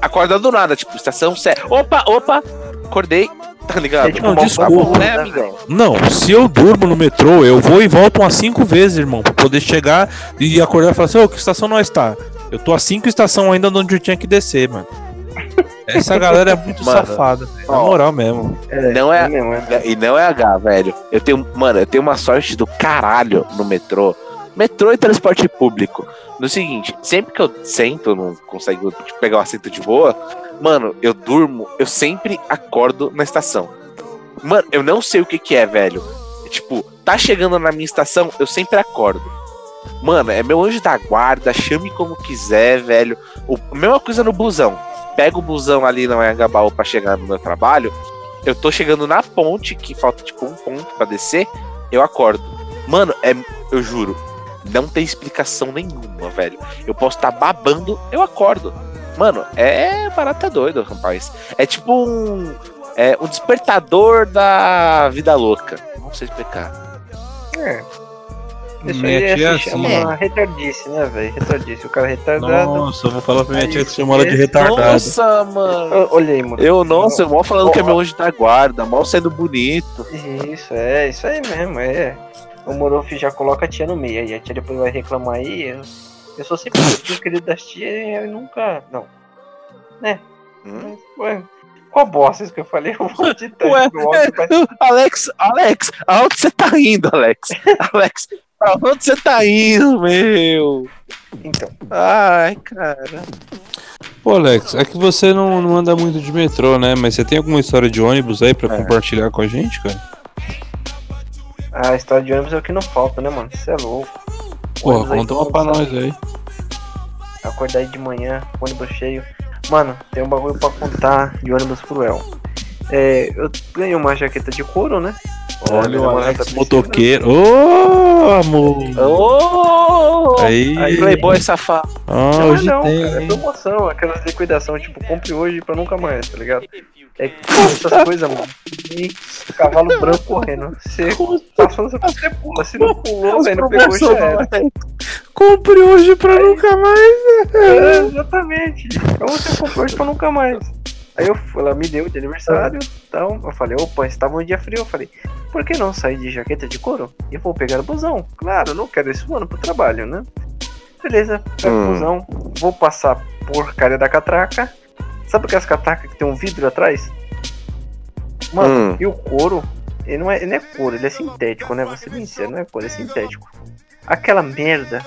acorda do nada, tipo, estação séria. Opa, opa, acordei, tá ligado? É tipo Não, desculpa. né, amigão? Não, se eu durmo no metrô, eu vou e volto umas cinco vezes, irmão, pra poder chegar e acordar e falar assim, ô, que estação nós tá? Eu tô a cinco estações ainda onde eu tinha que descer, mano. Essa galera é muito Mano, safada, velho. Na moral mesmo. É, Não é- mesmo, é. E não é H, velho. Eu tenho, mano, eu tenho uma sorte do caralho no metrô. Metrô e transporte público. No seguinte, sempre que eu sento, não consigo pegar o assento de boa, mano, eu durmo, eu sempre acordo na estação. Mano, eu não sei o que que é, velho. Tipo, tá chegando na minha estação, eu sempre acordo. Mano, é meu anjo da guarda, chame como quiser, velho. O, mesma coisa no busão. Pega o busão ali na Anhangabaú pra chegar no meu trabalho. Eu tô chegando na ponte, que falta tipo um ponto pra descer, eu acordo. Mano, é, eu juro, não tem explicação nenhuma, velho. Eu posso estar babando, eu acordo. Mano, é barata doido, rapaz. É tipo um, É um despertador da vida louca. Não sei explicar. É. Isso Minha aí é, tia se assim, chama retardice, né, velho? Retardice. O cara é retardado. Nossa, eu vou falar pra minha Aí, tia que chama ela de retardado. Nossa, mano. Olha aí, mano. Eu, nossa, eu mal falando que é meu anjo da guarda, mal sendo bonito. Isso, é, isso aí mesmo, é. O Morofi já coloca a tia no meio, aí a tia depois vai reclamar aí. Eu, eu sou sempre o querido das tias e eu nunca. Não. Hum? Mas, ué, qual bosta isso que eu falei? Eu vou isso pro áudio, vai- Alex, Alex, aonde você tá indo, Alex? Alex, aonde você tá indo, meu? Então, Ai, cara. Pô, Alex, é que você não, não anda muito de metrô, né? Mas você tem alguma história de ônibus aí pra É. compartilhar com a gente, cara? a história de ônibus é o que não falta, né, mano? Você é louco. Porra, conta uma pra nós aí. Acordar aí de manhã, ônibus cheio. Mano, tem um bagulho pra contar de ônibus cruel. É, eu ganhei uma jaqueta de couro, né? Olha o Alex motoqueiro. Ô, amor! Ô! Aí. Aí, Playboy safado. Ah, Não, hoje não, tem. cara, é promoção, aquelas liquidação, tipo, compre hoje pra nunca mais, tá ligado? É essas coisas, mano. E cavalo branco correndo. Você passando, você pula. Se não pulou, velho, não pegou, já era. Compre hoje pra nunca mais. É, exatamente. Então você comprou hoje pra nunca mais. Aí eu, fui- ela me deu de aniversário, então eu falei, opa, estava um dia frio, eu falei, por que não sair de jaqueta de couro? E vou pegar o busão. Claro, não quero esse ano pro trabalho, né? Beleza, pego o Hum. busão, vou passar porcaria da catraca. Sabe aquelas catracas que tem um vidro atrás? Mano, Hum. e o couro, ele não, é, ele não é couro, ele é sintético, né? Você bem sincero, não é couro, é sintético. Aquela merda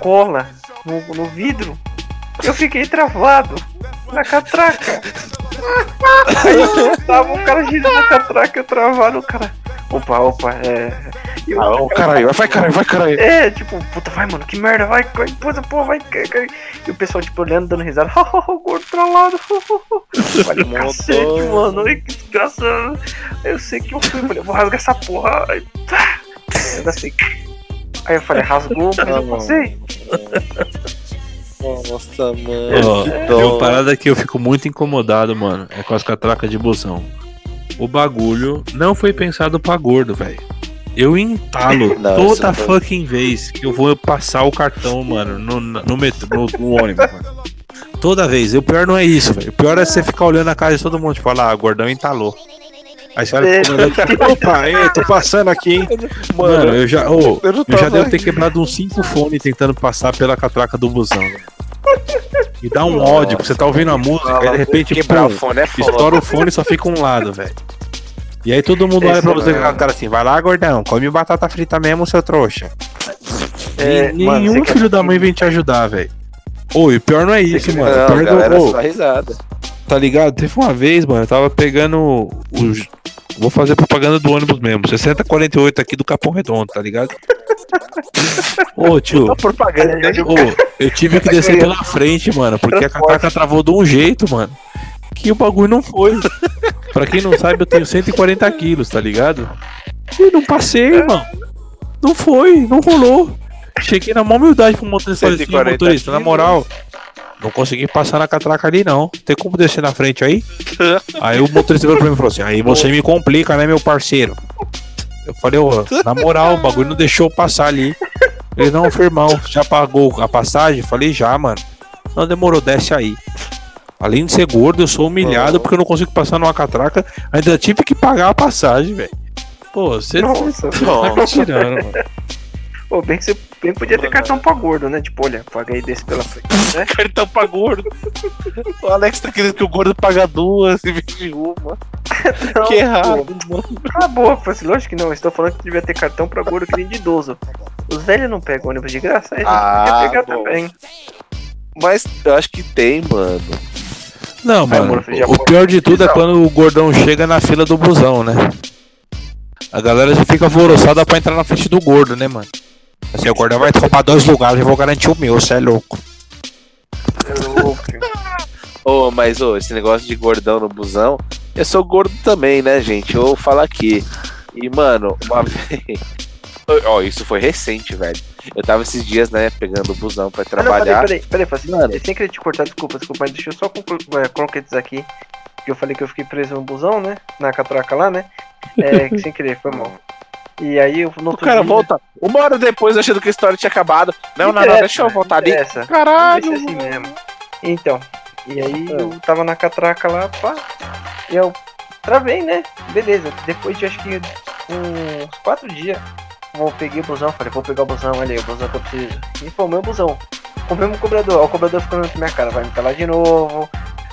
cola no, no vidro. Eu fiquei travado na catraca. Aí eu tava o cara girando a catraca, eu travado, o cara. Opa, opa, é. E o Ah, cara- caralho, vai caralho, vai caralho. é, tipo, puta, vai, mano, que merda, vai, vai, puta, porra, vai, cai. E o pessoal, tipo, olhando, dando risada, o gordo trollado. Falei, cacete, mano, ai, que desgraçado. Aí eu sei que eu fui, falei, vou rasgar essa porra. Aí, eu gastei. Aí eu falei, rasgou, mas eu passei. Nossa, mano. Tem dó. uma parada que eu fico muito incomodado, mano. É com as catracas de busão. O bagulho não foi pensado pra gordo, velho. Eu entalo Não, toda não- fucking vez que eu vou passar o cartão, mano, no, no, metrô, no, no ônibus, mano. Toda vez. E o pior não é isso, velho. O pior é você ficar olhando a cara de todo mundo e falar, ah, gordão entalou. Aí você olha pro comandante, opa, ei, tô passando aqui, hein? Mano, eu já, ô, eu eu já devo ter quebrado uns 5 fones tentando passar pela catraca do busão. velho. E dá um ódio, porque você tá ouvindo a música e de repente, Quebrar pum, o fone é estoura o fone e só fica um lado, velho. E aí todo mundo olha pra você com a cara assim, vai lá, gordão, come batata frita mesmo, seu trouxa. É, E mano, nenhum você filho quer- da mãe vem te ajudar, velho. Ô, e pior não é isso, quer- mano. Não, pior é galera do- ô, só risada. tá ligado? Teve uma vez, mano, eu tava pegando os. Vou fazer propaganda do ônibus mesmo. 6048 aqui do Capão Redondo, tá ligado? Ô, tio. Só propaganda. Ô, eu tive que descer pela frente, mano, porque a catraca travou de um jeito, mano, que o bagulho não foi. pra quem não sabe, eu tenho 140 quilos, tá ligado? E não passei, mano. Não foi, não rolou. Cheguei na maior humildade pro motorista. Assim, 140 motorista, na quilos. moral, não consegui passar na catraca ali, não. Tem como descer na frente aí? Aí o motorista virou pra mim e falou assim, aí você me complica, né, meu parceiro? Eu falei, ô, na moral, o bagulho não deixou eu passar ali. Ele, não, firmão, já pagou a passagem? Falei, já, mano. Não demorou, desce aí. Além de ser gordo, eu sou humilhado porque eu não consigo passar numa catraca. Ainda tive que pagar a passagem, velho. Pô, você Nossa, tá me tirando, mano. pô, bem que você bem que podia ter cartão pra gordo, né? Tipo, olha, paguei desse pela frente, né? Cartão pra gordo. O Alex tá querendo que o gordo paga duas em vez de uma. Não, que errado, pô. mano. Cala a boca, assim, lógico que não. eu Estou falando que devia ter cartão pra gordo que nem de idoso. Os velhos não pegam ônibus de graça, aí Ah, pegar bom. também. Mas eu acho que tem, mano. Não, Vai, mano, o pior de tudo é quando o gordão chega na fila do busão, né? A galera já fica alvoroçada pra entrar na frente do gordo, né, mano? Assim, o gordão vai roubar dois lugares, eu vou garantir o meu, você é louco. É louco. Ô, mas ô, esse negócio de gordão no busão, eu sou gordo também, né, gente? Eu vou falar aqui. E, mano, uma vez. Ó, isso foi recente, velho. Eu tava esses dias, né, pegando o busão pra Ah, não, trabalhar. peraí, peraí, peraí, Mano. sem querer te cortar, desculpa, desculpa, mas deixa eu só conclu- é, concretizar aqui. que eu falei que eu fiquei preso no busão, né? Na catraca lá, né? É, que sem querer, foi mal. E aí eu no O cara dia- volta uma hora depois achando que a história tinha acabado. Não, não, não, deixa eu voltar ali. Caralho! Deixa assim mesmo. Então, e aí Ah. eu tava na catraca lá, pá, e eu travei, né? Beleza, depois de acho que uns quatro dias, eu peguei o busão, falei, vou pegar o busão, olha aí, o busão que eu preciso. E foi o meu busão. Comprei um cobrador, ó, o cobrador ficou pra minha cara, vai me lá de novo.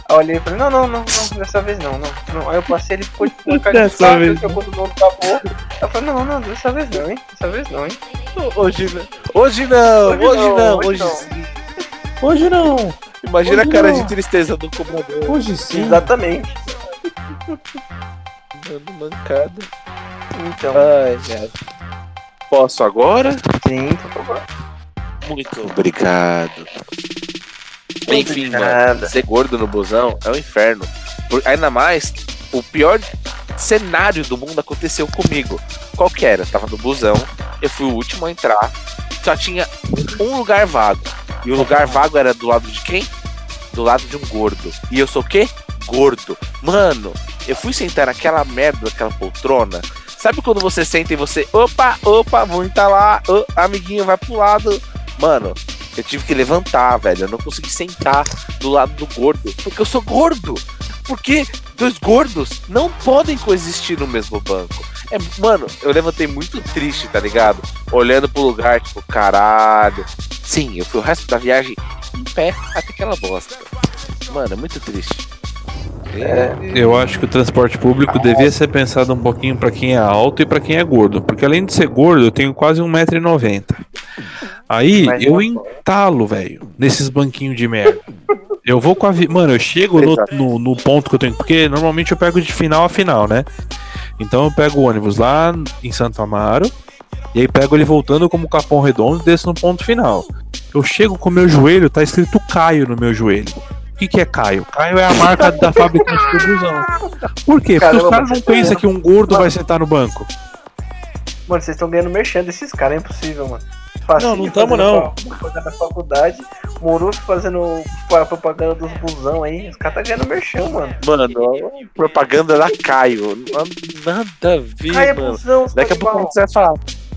Aí eu olhei e falei, não, não, não, não, dessa vez não, não, não. Aí eu passei, ele ficou tipo uma cara de Dessa saco, vez que quando o nome acabou. Eu falei, não, não, dessa vez não, hein? Dessa vez não, hein? Hoje não. Hoje não, hoje, Hoje não, não, hoje hoje não. sim. Hoje não. Imagina Hoje a cara não. de tristeza do cobrador. Hoje sim. Exatamente. Mano, mancada. Então, Ai, cara. Posso agora? sim, por favor. Muito obrigado. Enfim, mano. Nada. Ser gordo no busão é um inferno. Por- ainda mais, o pior cenário do mundo aconteceu comigo. Qual que era? Eu tava no busão, eu fui o último a entrar, só tinha um lugar vago. E o lugar vago era do lado de quem? Do lado de um gordo. E eu sou o quê? Gordo. Mano, eu fui sentar naquela merda daquela poltrona. Sabe quando você senta e você, opa, opa, vou lá, ô, amiguinho, vai pro lado. Mano, eu tive que levantar, velho. Eu não consegui sentar do lado do gordo, porque eu sou gordo. Porque dois gordos não podem coexistir no mesmo banco. É, mano, eu levantei muito triste, tá ligado? Olhando pro lugar, tipo, caralho. Sim, eu fui o resto da viagem em pé até aquela bosta. Mano, é muito triste. É, Eu acho que o transporte público devia ser pensado um pouquinho pra quem é alto e pra quem é gordo. Porque além de ser gordo, eu tenho quase 1,90m. Aí Mas eu entalo, velho, nesses banquinhos de merda. Eu vou com a. Vi... Mano, eu chego no, no, no ponto que eu tenho. Porque normalmente eu pego de final a final, né? Então eu pego o ônibus lá em Santo Amaro. E aí pego ele voltando como Capão Redondo e desço no ponto final. Eu chego com o meu joelho, tá escrito Caio no meu joelho. O que, que é Caio? Caio é a marca da fabricante do busão. Por quê? Porque Caramba, os caras não tá pensam que um gordo Mano. vai sentar no banco. Mano, vocês estão ganhando merchan desses caras, é impossível, mano. Facinho Não, não tamo, fazendo não. fa- Propaganda da faculdade, Moruff fazendo pa- propaganda dos busão aí. Os caras tá ganhando merchan, mano. Mano, propaganda da Caio. Nada a ver, Caia mano. busão, Daqui a pouco você vai falar.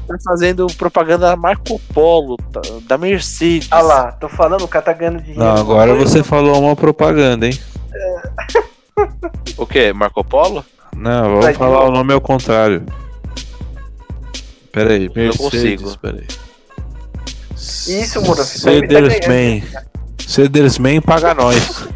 Tá fazendo propaganda da Marco Polo, tá- da Mercedes. Ah lá, tô falando, o cara tá ganhando dinheiro. Não, agora você falou uma propaganda, hein? O quê? Marco Polo? Não, vamos Vai de falar o nome ao contrário. Pera aí, Mercedes, consigo. pera aí. Isso, tá me- tá Cedersman. Cedersman paga nós.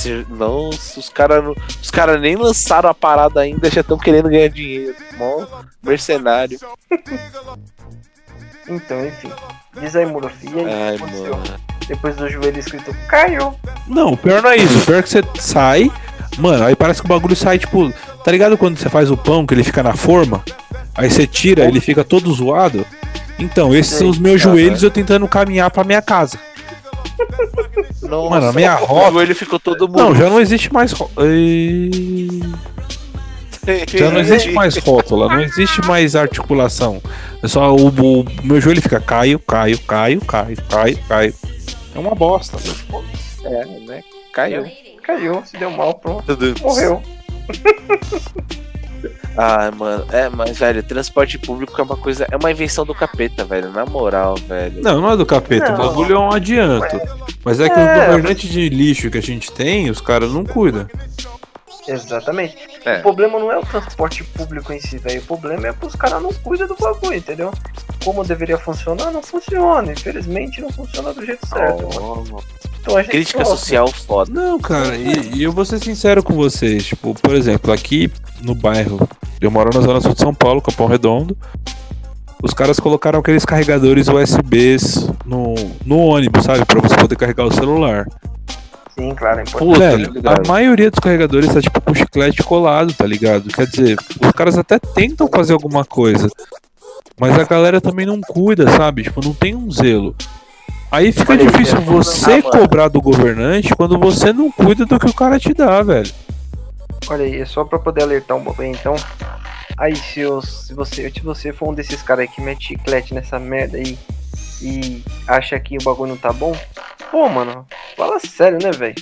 Se, não, os caras os cara nem lançaram a parada ainda, já estão querendo ganhar dinheiro. Mó mercenário. Então, enfim. Diz aí, o Ai, mano. Depois do joelho escrito caiu. Não, o pior não é isso. O pior é que você sai. Mano, aí parece que o bagulho sai, tipo. Tá ligado quando você faz o pão que ele fica na forma? Aí você tira, ele fica todo zoado? Então, esses são os meus joelhos eu tentando caminhar pra minha casa. Nossa, Mano, a minha rota- joelho ficou todo Não, mundo. já não existe mais. ro- Ei, Já não existe mais rótula, não existe mais articulação. É só o, o meu joelho fica caio, caio, caio, caio, caio, caio. É uma bosta. É, né? Caiu. Caiu, se deu mal, pronto. Morreu. Ah, mano, é, mas, velho, transporte público é uma coisa, é uma invenção do capeta, velho, na moral, velho. Não, não é do capeta, Não. o bagulho é um adianto. Mas é que É. os governantes de lixo que a gente tem, os caras não cuidam. Exatamente. É. O problema não é o transporte público em si, velho. O problema é que os caras não cuidam do bagulho, entendeu? Como deveria funcionar, não funciona. Infelizmente não funciona do jeito certo. Oh, Então a gente crítica social foda. Não, cara, e, e eu vou ser sincero com vocês. Tipo, por exemplo, aqui no bairro, eu moro na zona sul de São Paulo, Capão Redondo. Os caras colocaram aqueles carregadores USBs no, no ônibus, sabe? Pra você poder carregar o celular. Sim, claro, é importante. Puta, Velho, a maioria dos carregadores tá tipo com chiclete colado, tá ligado? Quer dizer, os caras até tentam fazer alguma coisa, mas a galera também não cuida, sabe? Tipo, não tem um zelo. Aí fica difícil você Ah, cobrar do governante quando você não cuida do que o cara te dá, velho. Olha aí, é só pra poder alertar um pouco aí, então. Aí, se, eu, se, você, se você for um desses caras aí que mete chiclete nessa merda aí e acha que o bagulho não tá bom, pô, mano, fala sério, né, velho?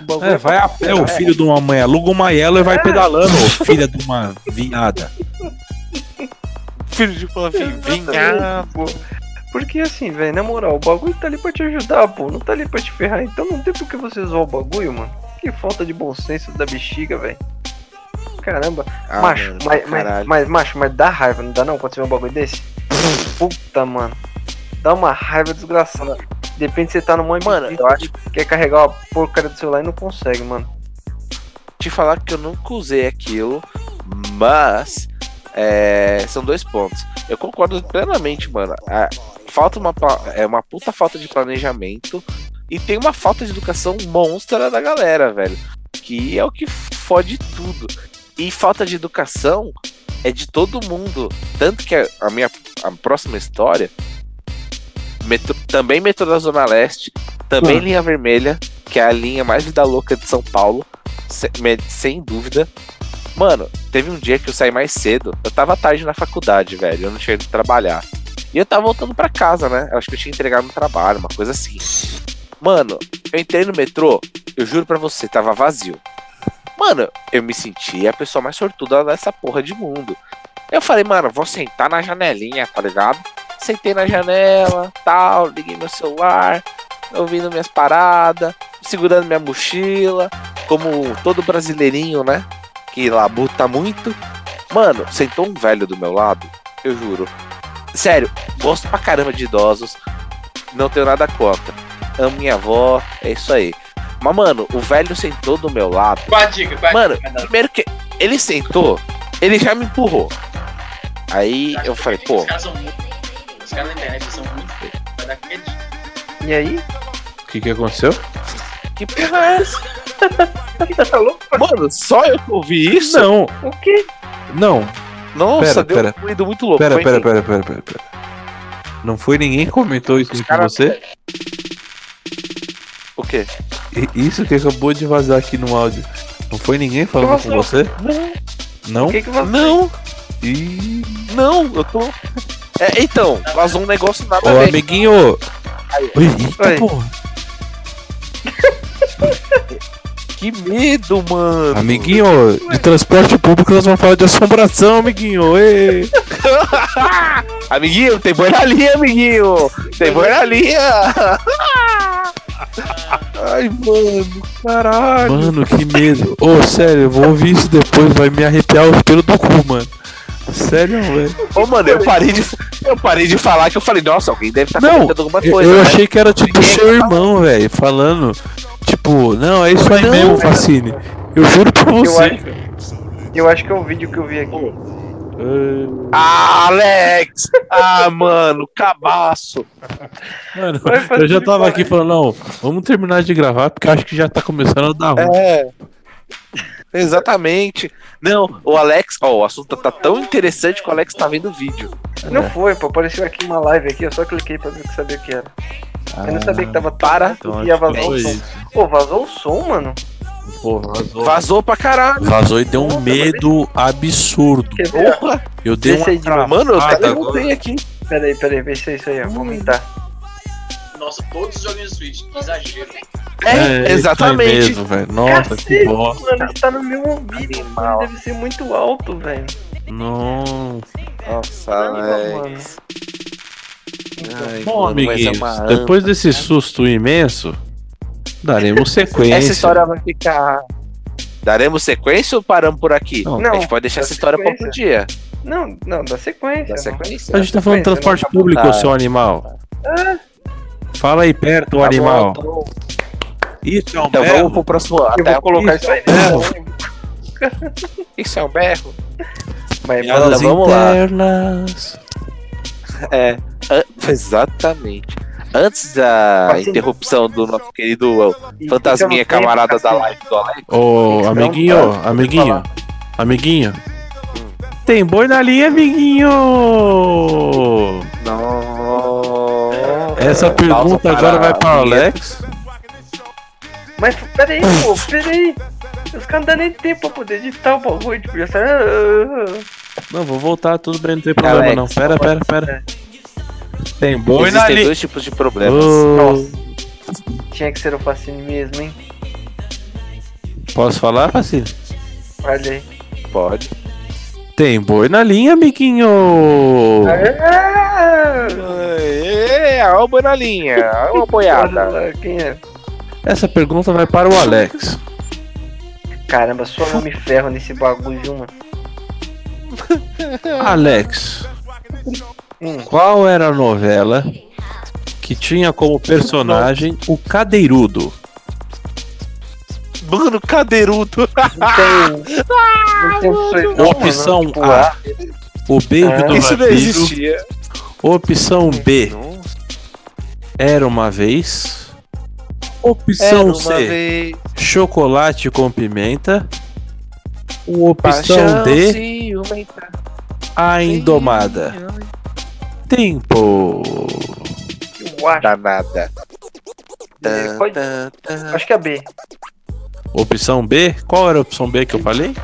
O bagulho É, vai a pé, o filho de uma mãe. Aluga uma Yellow e vai pedalando, ô filha de uma viada. filho de uma vinha. pô. Porque assim, velho, na moral, o bagulho tá ali pra te ajudar, pô. Não tá ali pra te ferrar. Então não tem por que você zoar o bagulho, mano. Que falta de bom senso da bexiga, velho. Caramba. Ah, macho, mano, mas, mas, mas, macho, mas dá raiva, não dá não quando você vê um bagulho desse? Puta, mano. Dá uma raiva desgraçada. Depende se você tá no monte Mano, eu acho quer carregar uma porcaria do celular e não consegue, mano. te falar que eu nunca usei aquilo, mas é, são dois pontos. Eu concordo plenamente, mano. A- falta uma é uma puta falta de planejamento e tem uma falta de educação monstra da galera, velho, que é o que fode tudo. E falta de educação é de todo mundo, tanto que a, minha a próxima história metrô- também metrô da Zona Leste, também Ah. linha vermelha, que é a linha mais vida louca de São Paulo se- me- sem dúvida. Mano, teve um dia que eu saí mais cedo. Eu tava tarde na faculdade, velho. Eu não tinha ido trabalhar. E eu tava voltando pra casa, né? Eu acho que eu tinha entregado no trabalho, uma coisa assim. Mano, eu entrei no metrô, eu juro pra você, tava vazio. Mano, eu me senti a pessoa mais sortuda dessa porra de mundo. Eu falei, mano, vou sentar na janelinha, tá ligado? Sentei na janela, tal, liguei meu celular, ouvindo minhas paradas, segurando minha mochila, como todo brasileirinho, né? Que labuta muito. Mano, sentou um velho do meu lado, eu juro. Sério, gosto pra caramba de idosos. Não tenho nada contra. Amo minha avó, é isso aí. Mas, mano, o velho sentou do meu lado. Qual a dica? Qual a Mano, dica? Primeiro que ele sentou, ele já me empurrou. Aí eu falei, pô, Os caras são muito. Os caras na internet são muito feios. Vai dar aquele. E aí? O que que aconteceu? que porra é essa? Tá louco? Mano, só eu que ouvi isso? Não, O quê? não. Nossa, Pera, deu pera. um ruído muito louco. Pera, pera, pera, pera, pera, pera. Não foi ninguém que comentou isso com você? O quê? I- Isso que acabou de vazar aqui no áudio. Não foi ninguém falando com você? Não? O que que você... Não, Ih. não, eu tô. É, então, vazou um negócio nada a Ô, ver. amiguinho! Oi, eita Oi. porra! Que medo, mano. Amiguinho, de transporte público nós vamos falar de assombração, amiguinho! Ê. Amiguinho, tem boi na linha, amiguinho. Tem boi na linha. Ai, mano, caralho. Mano, que medo! Ô, sério, eu vou ouvir isso depois, vai me arrepiar o pelo do cu, mano. Sério, velho. Ô, mano, eu parei de. Eu parei de falar que eu falei, nossa, alguém deve estar Não, comentando alguma Eu, coisa. eu né? achei que era tipo Ninguém seu tá irmão, velho, falando. Tipo, não, é isso aí Não, mesmo. Facine. Eu juro pra Eu você. acho, eu acho que é o vídeo que eu vi aqui. Ah, Alex! Ah, mano, cabaço! Mano, eu já tava aqui falando, não, vamos terminar de gravar, porque eu acho que já tá começando a dar ruim. É. Exatamente. Não, o Alex, ó, o assunto tá tão interessante que o Alex tá vendo o vídeo. Não foi, pô. Apareceu aqui uma live aqui, eu só cliquei pra ver saber o que era. eu não sabia que tava para. Então, e ia vazar foi o som. isso. Pô, vazou o som, mano. Pô, vazou. Vazou pra caralho. Vazou e deu um medo absurdo. Porra. Eu dei uma. Mano, eu até agora. aqui. Pera aí, pera aí, vê se é isso aí, ó. Vou aumentar. Nossa, todos os joguinhos do Switch. Que exagero. É, isso exatamente. aí mesmo, velho. Nossa, que Cacete, bosta. Mano, isso tá no meu ouvido. Mano, deve ser muito alto, velho. Nossa. Alex. Ai, Bom, é amiguinhos, depois desse susto imenso, daremos sequência. Essa história vai ficar. Daremos sequência ou paramos por aqui? Não. a gente pode deixar essa história para outro dia. Não, não, dá sequência. Dá sequência? A gente tá falando de transporte não, público, tá. seu animal. Fala aí perto, o Tá animal. bom, Isso é um Então berro? vamos pro próximo. Eu Até vou colocar isso aí. berro. Isso é um berro. Mas, Piadas vamos lá. internas. É, an- exatamente. Antes da interrupção do nosso querido e fantasminha camarada da live do Alex. Ô, Então, amiguinho, tá, amiguinho, amiguinho. Tem boi na linha, amiguinho! Não. Essa pergunta agora vai para o Alex. Mas peraí, pô, peraí. Os caras não dão nem tempo pra poder editar o bagulho, tipo, já sai. ah, Não, vou voltar, tudo bem, não tem problema Alex, não. Pera, pera, pera. Tem boi na Existem linha. dois tipos de problemas. Ô, Tinha que ser o fascínio mesmo, hein? Posso falar, Facine? Olha aí. Pode. Tem boi na linha, amiguinho! É, ó o boi na linha, ó uma boiada. olha Quem é? Essa pergunta vai para o Alex. Caramba, só não me ferro nesse bagulho, mano. Alex, Hum. qual era a novela que tinha como personagem o Cadeirudo? Mano, cadeirudo. Não tem. Não tem não, Opção A. O beijo Ah, do Isso não vampiro. existia. Opção B, era uma vez. Opção uma C, vez. chocolate com pimenta. Opção Paixão D, a indomada. Tempo. Eu acho. Danada. É, pode- Acho que é B. Opção B, qual era a opção B que eu falei?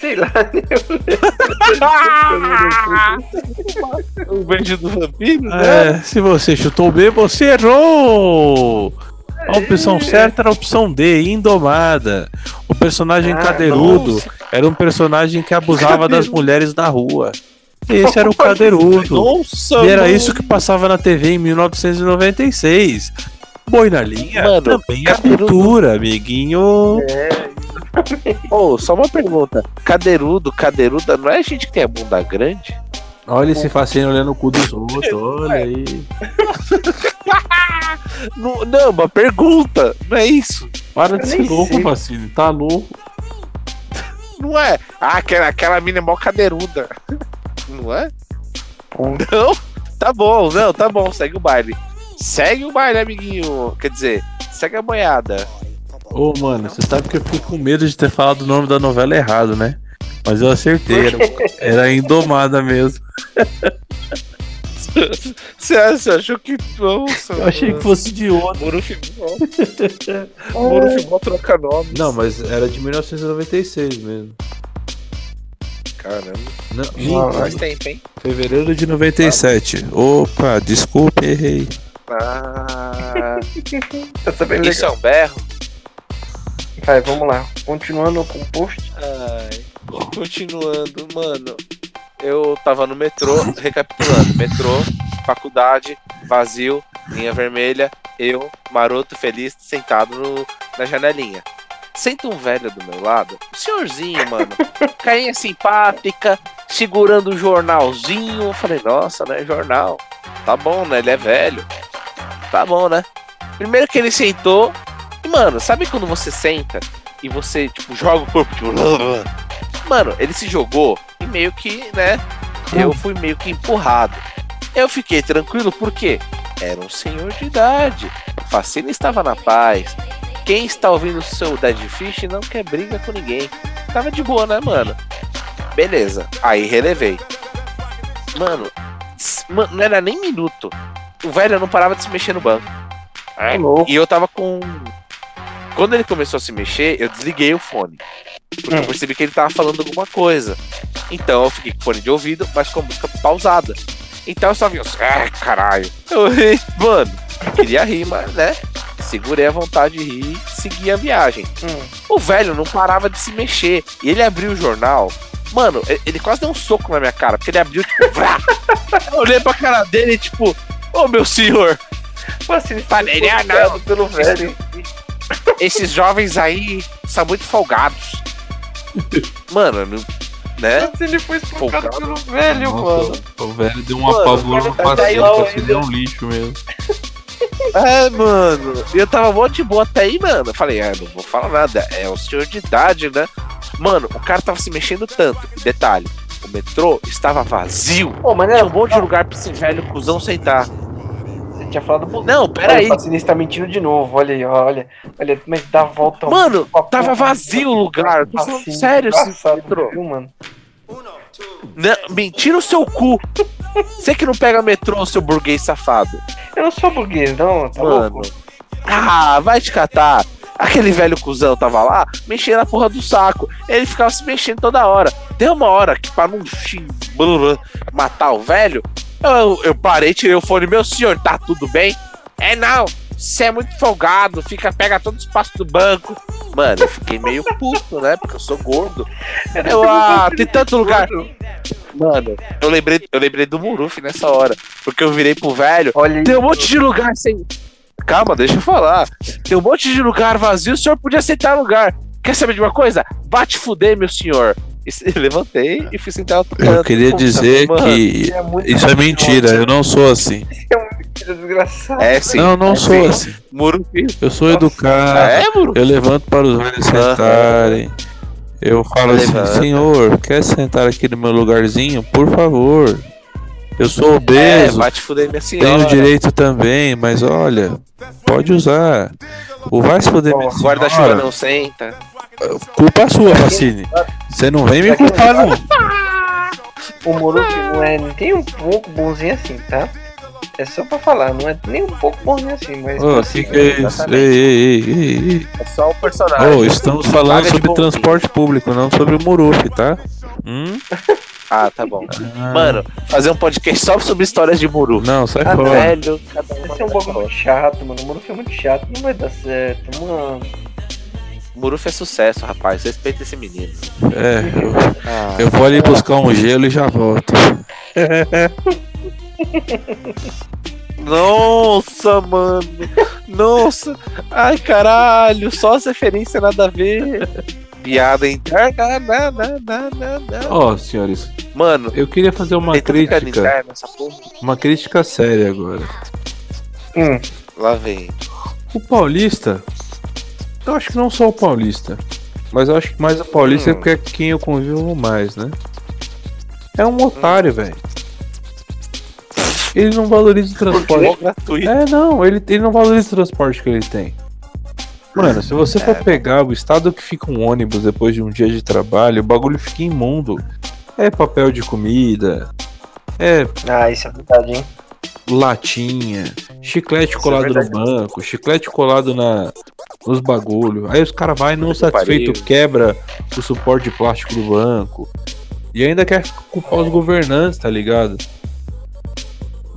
Sei lá, O beijo do vampiro, né? É, se você chutou B, você errou! A opção certa era a opção D, Indomada. O personagem Ah, cadeirudo nossa. era um personagem que abusava das mulheres na rua. Esse era o cadeirudo. Nossa, E era mano. isso que passava na TV em 1996. Boi na linha Mano, também é cultura, amiguinho. É, Ô, só uma pergunta. Cadeirudo, cadeiruda, não é gente que tem a bunda grande? Olha esse facinho olhando o cu dos outros, olha aí. Não, não, uma pergunta. Não é isso. Para de ser louco, sei. Facine, tá louco. Não é. Ah, aquela, aquela mina é mó cadeiruda. Não é? Não? Tá bom, não, tá bom. Segue o baile. Segue o baile, amiguinho. Quer dizer, segue a boiada. Ô, mano, você sabe que eu fico com medo de ter falado o nome da novela errado, né? Mas eu acertei, era, era Indomada mesmo. Você achou que. Nossa, Eu achei que fosse de outro. Murufibol. Murufibol troca nome. Não, mas era de 1996 mesmo. Caramba. Não, Faz tempo, hein? fevereiro de 97. Opa, desculpe, errei. Ah, tá sabendo isso legal. é um berro? Vai, vamos lá. Continuando com o post. Ai, continuando, mano. Eu tava no metrô, recapitulando, metrô, faculdade, vazio, linha vermelha, eu, maroto, feliz, sentado no- na janelinha. Senta um velho do meu lado, senhorzinho, mano, carinha simpática, segurando um jornalzinho. Eu falei, nossa, né, jornal. Tá bom, né, ele é velho. Tá bom, né? Primeiro que ele sentou, e, mano, sabe quando você senta e você, tipo, joga o corpo, tipo, Mano, ele se jogou e meio que, né? Eu fui meio que empurrado. Eu fiquei tranquilo porque era um senhor de idade. Facina estava na paz. Quem está ouvindo o seu Dead Fish não quer briga com ninguém. Tava de boa, né, mano? Beleza. Aí relevei. Mano, não era nem minuto. O velho não parava de se mexer no banco. Tá louco. E eu tava com. Quando ele começou a se mexer, eu desliguei o fone. Porque eu Hum. percebi que ele tava falando alguma coisa. Então eu fiquei com fone de ouvido, mas com a música pausada. Então eu só vi os. Ah, caralho. Eu ri, mano, queria rir, mas né? Segurei a vontade de rir e segui a viagem. Hum. O velho não parava de se mexer. E ele abriu o jornal. Mano, ele quase deu um soco na minha cara, porque ele abriu, tipo, vrá. Eu olhei pra cara dele e, tipo, ô meu senhor, Pô, assim, ele Falei, foi ah, não. pelo velho. esses jovens aí são muito folgados. Mano, não- né? Assim, ele foi espancado Folgado. pelo velho, mano. o velho deu um Mano, apavoro no o passeio, que ele é um lixo mesmo. É, mano. E eu tava mó de boa até aí, mano. Eu falei, ah, não vou falar nada. É o senhor de idade, né? Mano, o cara tava se mexendo tanto. Detalhe, o metrô estava vazio. Pô, mas era um monte de lugar pra esse velho cuzão sentar. Tinha falado Não, pera Olha, aí. O Facine tá mentindo de novo, olha aí, olha. Olha, mas dá a volta. Mano, tava vazio o lugar. Facine, sério, esse engraçado, metrô. viu, mano? Não, mentira o seu cu. Você que não pega metrô, seu burguês safado. Eu não sou burguês, não, tá Mano. louco? Ah, vai te catar. Aquele velho cuzão tava lá, mexendo a porra do saco. Ele ficava se mexendo toda hora. Deu uma hora que pra não xing- matar o velho, eu, eu parei, tirei o fone. Meu senhor, tá tudo bem? É não, você é muito folgado, fica, pega todo o espaço do banco. Mano, eu fiquei meio puto, né? Porque eu sou gordo. Eu, ah, tem tanto lugar. Mano, eu lembrei, eu lembrei do Muruf nessa hora. Porque eu virei pro velho. Olha Tem um monte de lugar sem. Calma, deixa eu falar. Tem um monte de lugar vazio, o senhor podia aceitar lugar. Quer saber de uma coisa? Bate fuder, meu senhor. E levantei e fui sentar outro Eu canto. queria Puta, dizer mano. que é isso é mentira, eu não sou assim. É mentira desgraçado. É sim. Não, não é sou sim. assim. Muruf. Eu sou Nossa. educado. É, Muruf? Eu levanto para os velhos sentarem. Eu falo Levanta. assim, senhor, quer sentar aqui no meu lugarzinho? Por favor. Eu sou É, obeso, bate fuder, minha senhora. tenho direito também, mas olha, pode usar. O vai se fuder minha Guarda-chuva senhora. não senta. Culpa sua, Facine. Você não vem me culpar, não. O Muruk não é nem um pouco bonzinho assim, tá? É só pra falar, não é nem um pouco bonzinho assim, mas. Ô, assim, que que é isso? Ei, ei, ei, ei. É só o personagem. Ô, estamos falando sobre transporte público, não sobre o Muruf, tá? Hum? Ah, tá bom. Ah, Mano, fazer um podcast só sobre histórias de Muruf. Não, sai Ah, fora. Velho, cada um Esse é um bagulho muito chato, mano. O Muruk é muito chato, não vai dar certo, mano. Muruf é sucesso, rapaz. Respeita esse menino. É, eu, Ah, eu vou ali buscar um gelo e já volto. Nossa, mano. Nossa. Ai, caralho. Só as referências nada a ver. Piada interna. Na, na, na, na, na. Ó, senhores, Mano, eu queria fazer uma crítica, uma crítica séria agora. Hum, Lá vem. O paulista, eu acho que não só o paulista, mas eu acho que mais o paulista é Hum. porque é quem eu convivo mais, né? É um otário, velho. Ele não valoriza o transporte. gratuito. É, não, ele, ele não valoriza o transporte que ele tem. Mano, se você for É. pegar o estado que fica um ônibus depois de um dia de trabalho, o bagulho fica imundo. É papel de comida, é ah, isso é verdade, hein? latinha, chiclete Isso é colado no verdade. banco, chiclete colado na, nos bagulho. Aí os caras vai não satisfeito, pariu. quebra o suporte de plástico do banco. E ainda quer culpar os governantes, tá ligado?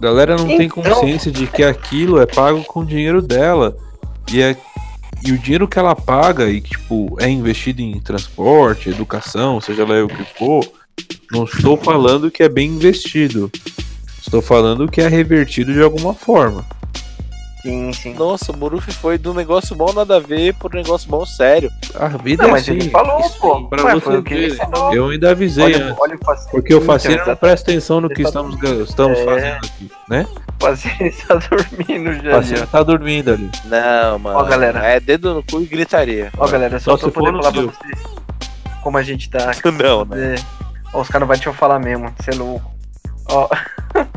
Galera não tem Então- consciência de que aquilo é pago com o dinheiro dela. E, é, e o dinheiro que ela paga e que, tipo, é investido em transporte, educação, seja lá o que for, não estou falando que é bem investido. Estou falando que é revertido de alguma forma. Sim, sim. Nossa, o Muruf foi do negócio bom nada a ver pro negócio bom sério. A vida Não, é mas assim. ele falou, isso pô. pra Ué, você que ver. Eu ainda avisei Olha, antes. olha o. Porque o Então, não presta atenção no que tá- estamos, estamos É. fazendo aqui, né? O Facine está dormindo já. O Facine já. tá dormindo ali. Não, mano. Ó, galera. É dedo no cu e gritaria. Ó, galera, só, Só pra poder falar pra seu. vocês como a gente tá. Não, né? É. Ó, os caras vão te eu falar mesmo, você é louco. Ó,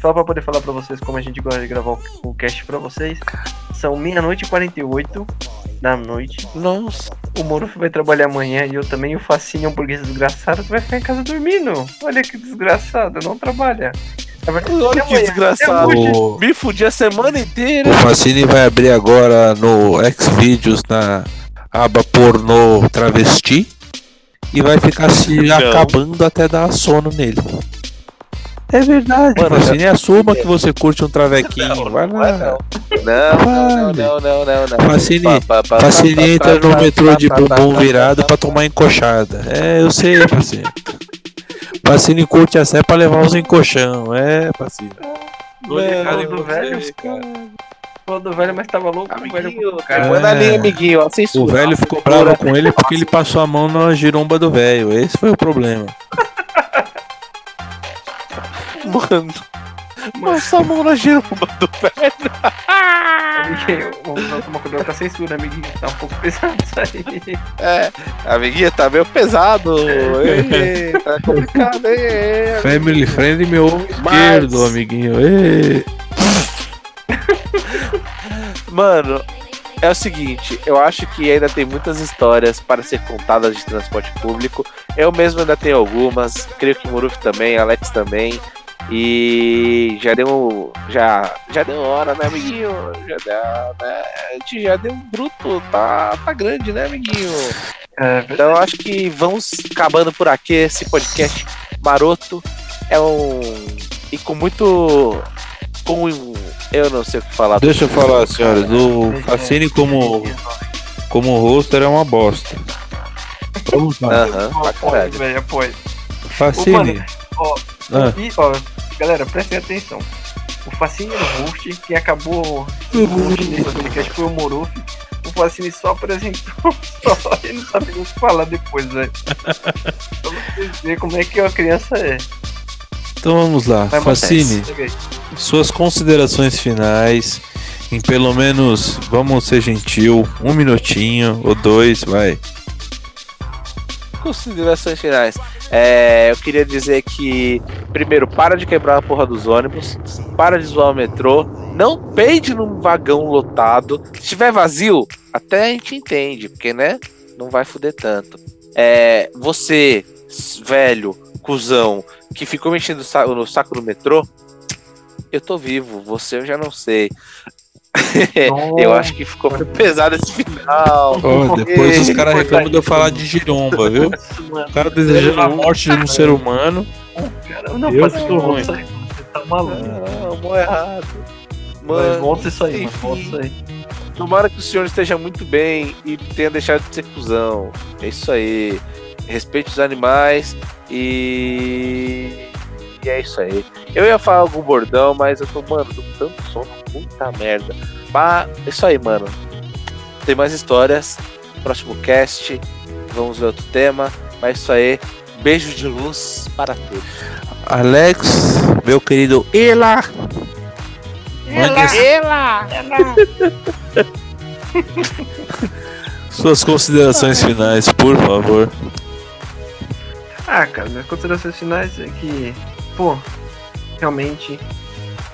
só pra poder falar pra vocês como a gente gosta de gravar o, cast pra vocês. São meia-noite e 48 da noite. Nossa. O Moruf vai trabalhar amanhã e eu também. O Facinho é um burguês desgraçado que vai ficar em casa dormindo. Olha que desgraçado, não trabalha. Olha que desgraçado. O, Me fudi a semana inteira. o Facine vai abrir agora no Xvideos na aba pornô travesti e vai ficar se Não. acabando até dar sono nele. É verdade, Mano, Facine, assuma que você curte um travequinho. vai Não é lá. não. Não, não, não, não, não, não. Facine, Facine entra no metrô de bumbum virado pra tomar encoxada. É, eu sei, Facine. Facine curte a sé pra levar os encoxão. É, Facine. Tô Mano, ligado em do vocês, velho. cara. Do velho, mas tava louco. o velho cara. É. manda ali, amiguinho. O velho ficou bravo com ele porque ele passou a mão na giromba do velho. Esse foi o problema. Mano. Nossa, a mão na giromba do velho. Amiguinho, vamos tomar cuidado com a censura, amiguinho. Tá um pouco pesado isso aí. É, amiguinho, tá meio pesado. Ei, tá complicado, hein? Family friend meu ovo Mas- esquerdo, amiguinho. Mano, é o seguinte, eu acho que ainda tem muitas histórias para ser contadas de transporte público. Eu mesmo ainda tenho algumas, creio que o Muruf também, Alex também. E já deu. Já, já deu hora, né, amiguinho? Já deu, né? A gente já deu um bruto, tá, tá grande, né, amiguinho? É, Então eu acho que vamos acabando por aqui esse podcast maroto. É um. E com muito. Com. Eu não sei o que falar. Deixa eu falar, senhores. O Facine, como, como roster é uma bosta. Vamos lá. Aham, pra caralho. velho, apoio. Facine. Ó, Ah. e, ó, galera, prestem atenção. O Facine host, quem acabou o host nesse podcast foi o Moruf. O Facine só apresentou, só ele não sabe o que falar depois, velho. Pra vocês verem como é que a criança é. Então vamos lá. Vai, Facine, suas considerações finais. Em pelo menos, vamos ser gentil, um minutinho ou dois, vai. Considerações finais. É, eu queria dizer que, primeiro, para de quebrar a porra dos ônibus, para de zoar o metrô, não peide num vagão lotado. Se tiver vazio, até a gente entende, porque, né? Não vai fuder tanto. É, você, velho, cuzão, que ficou mexendo no saco do metrô, eu tô vivo, você eu já não sei. eu acho que ficou muito pesado esse final. Ó, depois os Ei, caras reclamam de eu falar de giromba, viu? O cara desejando a morte de um ser humano. Cara, não, Eu sou ruim. isso aí, mano. Você tá maluco. Não, mó errado. Mas Mano, volta isso aí, mano. Volta isso aí. tomara que o senhor esteja muito bem e tenha deixado de ser cuzão. É isso aí. Respeite os animais e. E é isso aí. Eu ia falar algum bordão, mas eu tô, mano, tô com tanto sono, puta merda. Mas é isso aí, mano. Tem mais histórias. Próximo cast. Vamos ver outro tema. Mas é isso aí. Beijo de luz para todos. Alex, meu querido Ela. Mande suas considerações finais, por favor. Ah, cara, minhas considerações finais é que, pô, realmente,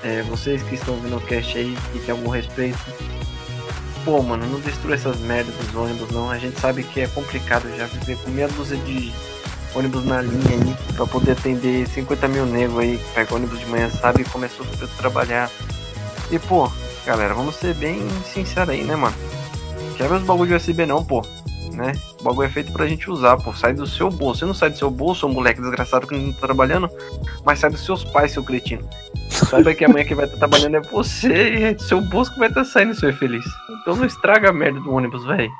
é, vocês que estão ouvindo o cast aí e tem algum respeito, pô, mano, não destrua essas merdas dos ônibus, não. A gente sabe que é complicado já viver com meia dúzia de ônibus na linha aí pra poder atender 50 mil negros aí que pega ônibus de manhã, sabe, e começou a trabalhar. E, pô, galera, vamos ser bem sinceros aí, né, mano? Quebra os bagulho de USB não, pô né? O bagulho é feito pra gente usar, pô. Sai do seu bolso. Você não sai do seu bolso, ô moleque desgraçado que não tá trabalhando, mas sai dos seus pais, seu cretino. Saiba que amanhã que vai estar trabalhando é você e é do seu bolso que vai estar saindo, seu infeliz. Então não estraga a merda do ônibus, velho.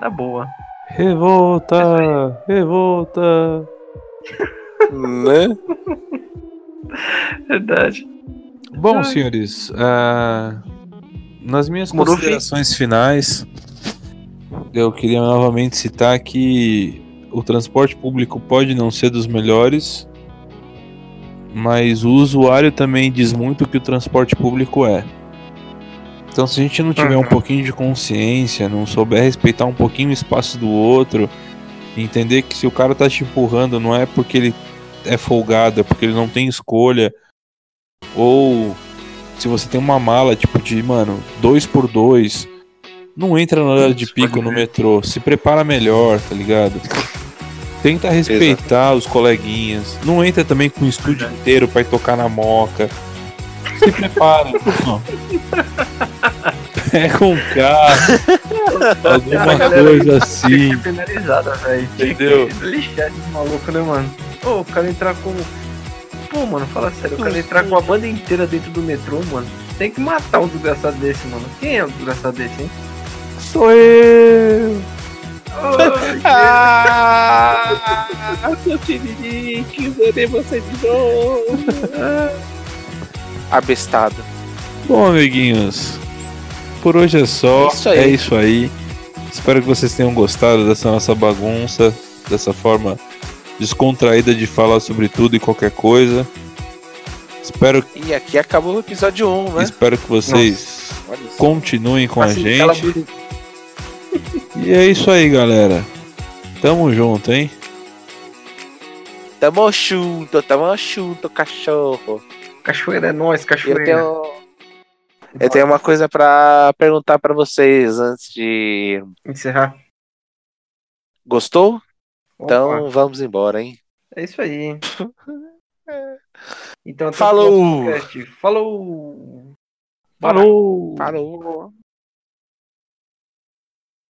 Na boa. Revolta, revolta. Né? Verdade. Bom, Ai. senhores, ah, nas minhas considerações finais, eu queria novamente citar que o transporte público pode não ser dos melhores, mas o usuário também diz muito o que o transporte público é. Então, se a gente não tiver um Uhum. pouquinho de consciência, não souber respeitar um pouquinho o espaço do outro, entender que se o cara tá te empurrando, não é porque ele é folgado, é porque ele não tem escolha, ou se você tem uma mala, tipo, de, mano, dois por dois, não entra na hora de pico no metrô. Se prepara melhor, tá ligado? Tenta respeitar os coleguinhas. Não entra também com o estúdio inteiro pra ir tocar na moca. Se prepara, pessoal. Pega um carro, alguma coisa assim. Penalizada, velho. Entendeu? Lixar de maluco, né, mano? Ô, o cara entrar com. Pô, mano, fala sério, o cara entrar com a banda inteira dentro do metrô, mano. Tem que matar um desgraçado desse, mano. Quem é o desgraçado desse, hein? Sou eu! Ô, Ah, seu Tiririque, usarei você de novo. Abestado. Bom, amiguinhos, por hoje é só. Isso aí. É isso aí. Espero que vocês tenham gostado dessa nossa bagunça, dessa forma descontraída de falar sobre tudo e qualquer coisa. Espero, E aqui acabou o episódio 1, né? espero que vocês continuem com a assim, cala gente. boca. E é isso aí, galera. Tamo junto, hein? Tamo junto, tamo junto, cachorro. Cachoeira é nós, Eu cachoeira. tenho, eu tenho uma coisa pra perguntar pra vocês antes de. Encerrar. Gostou? Então Opa, vamos embora, hein? É isso aí. Então, Falou! Falou! Falou! Falou!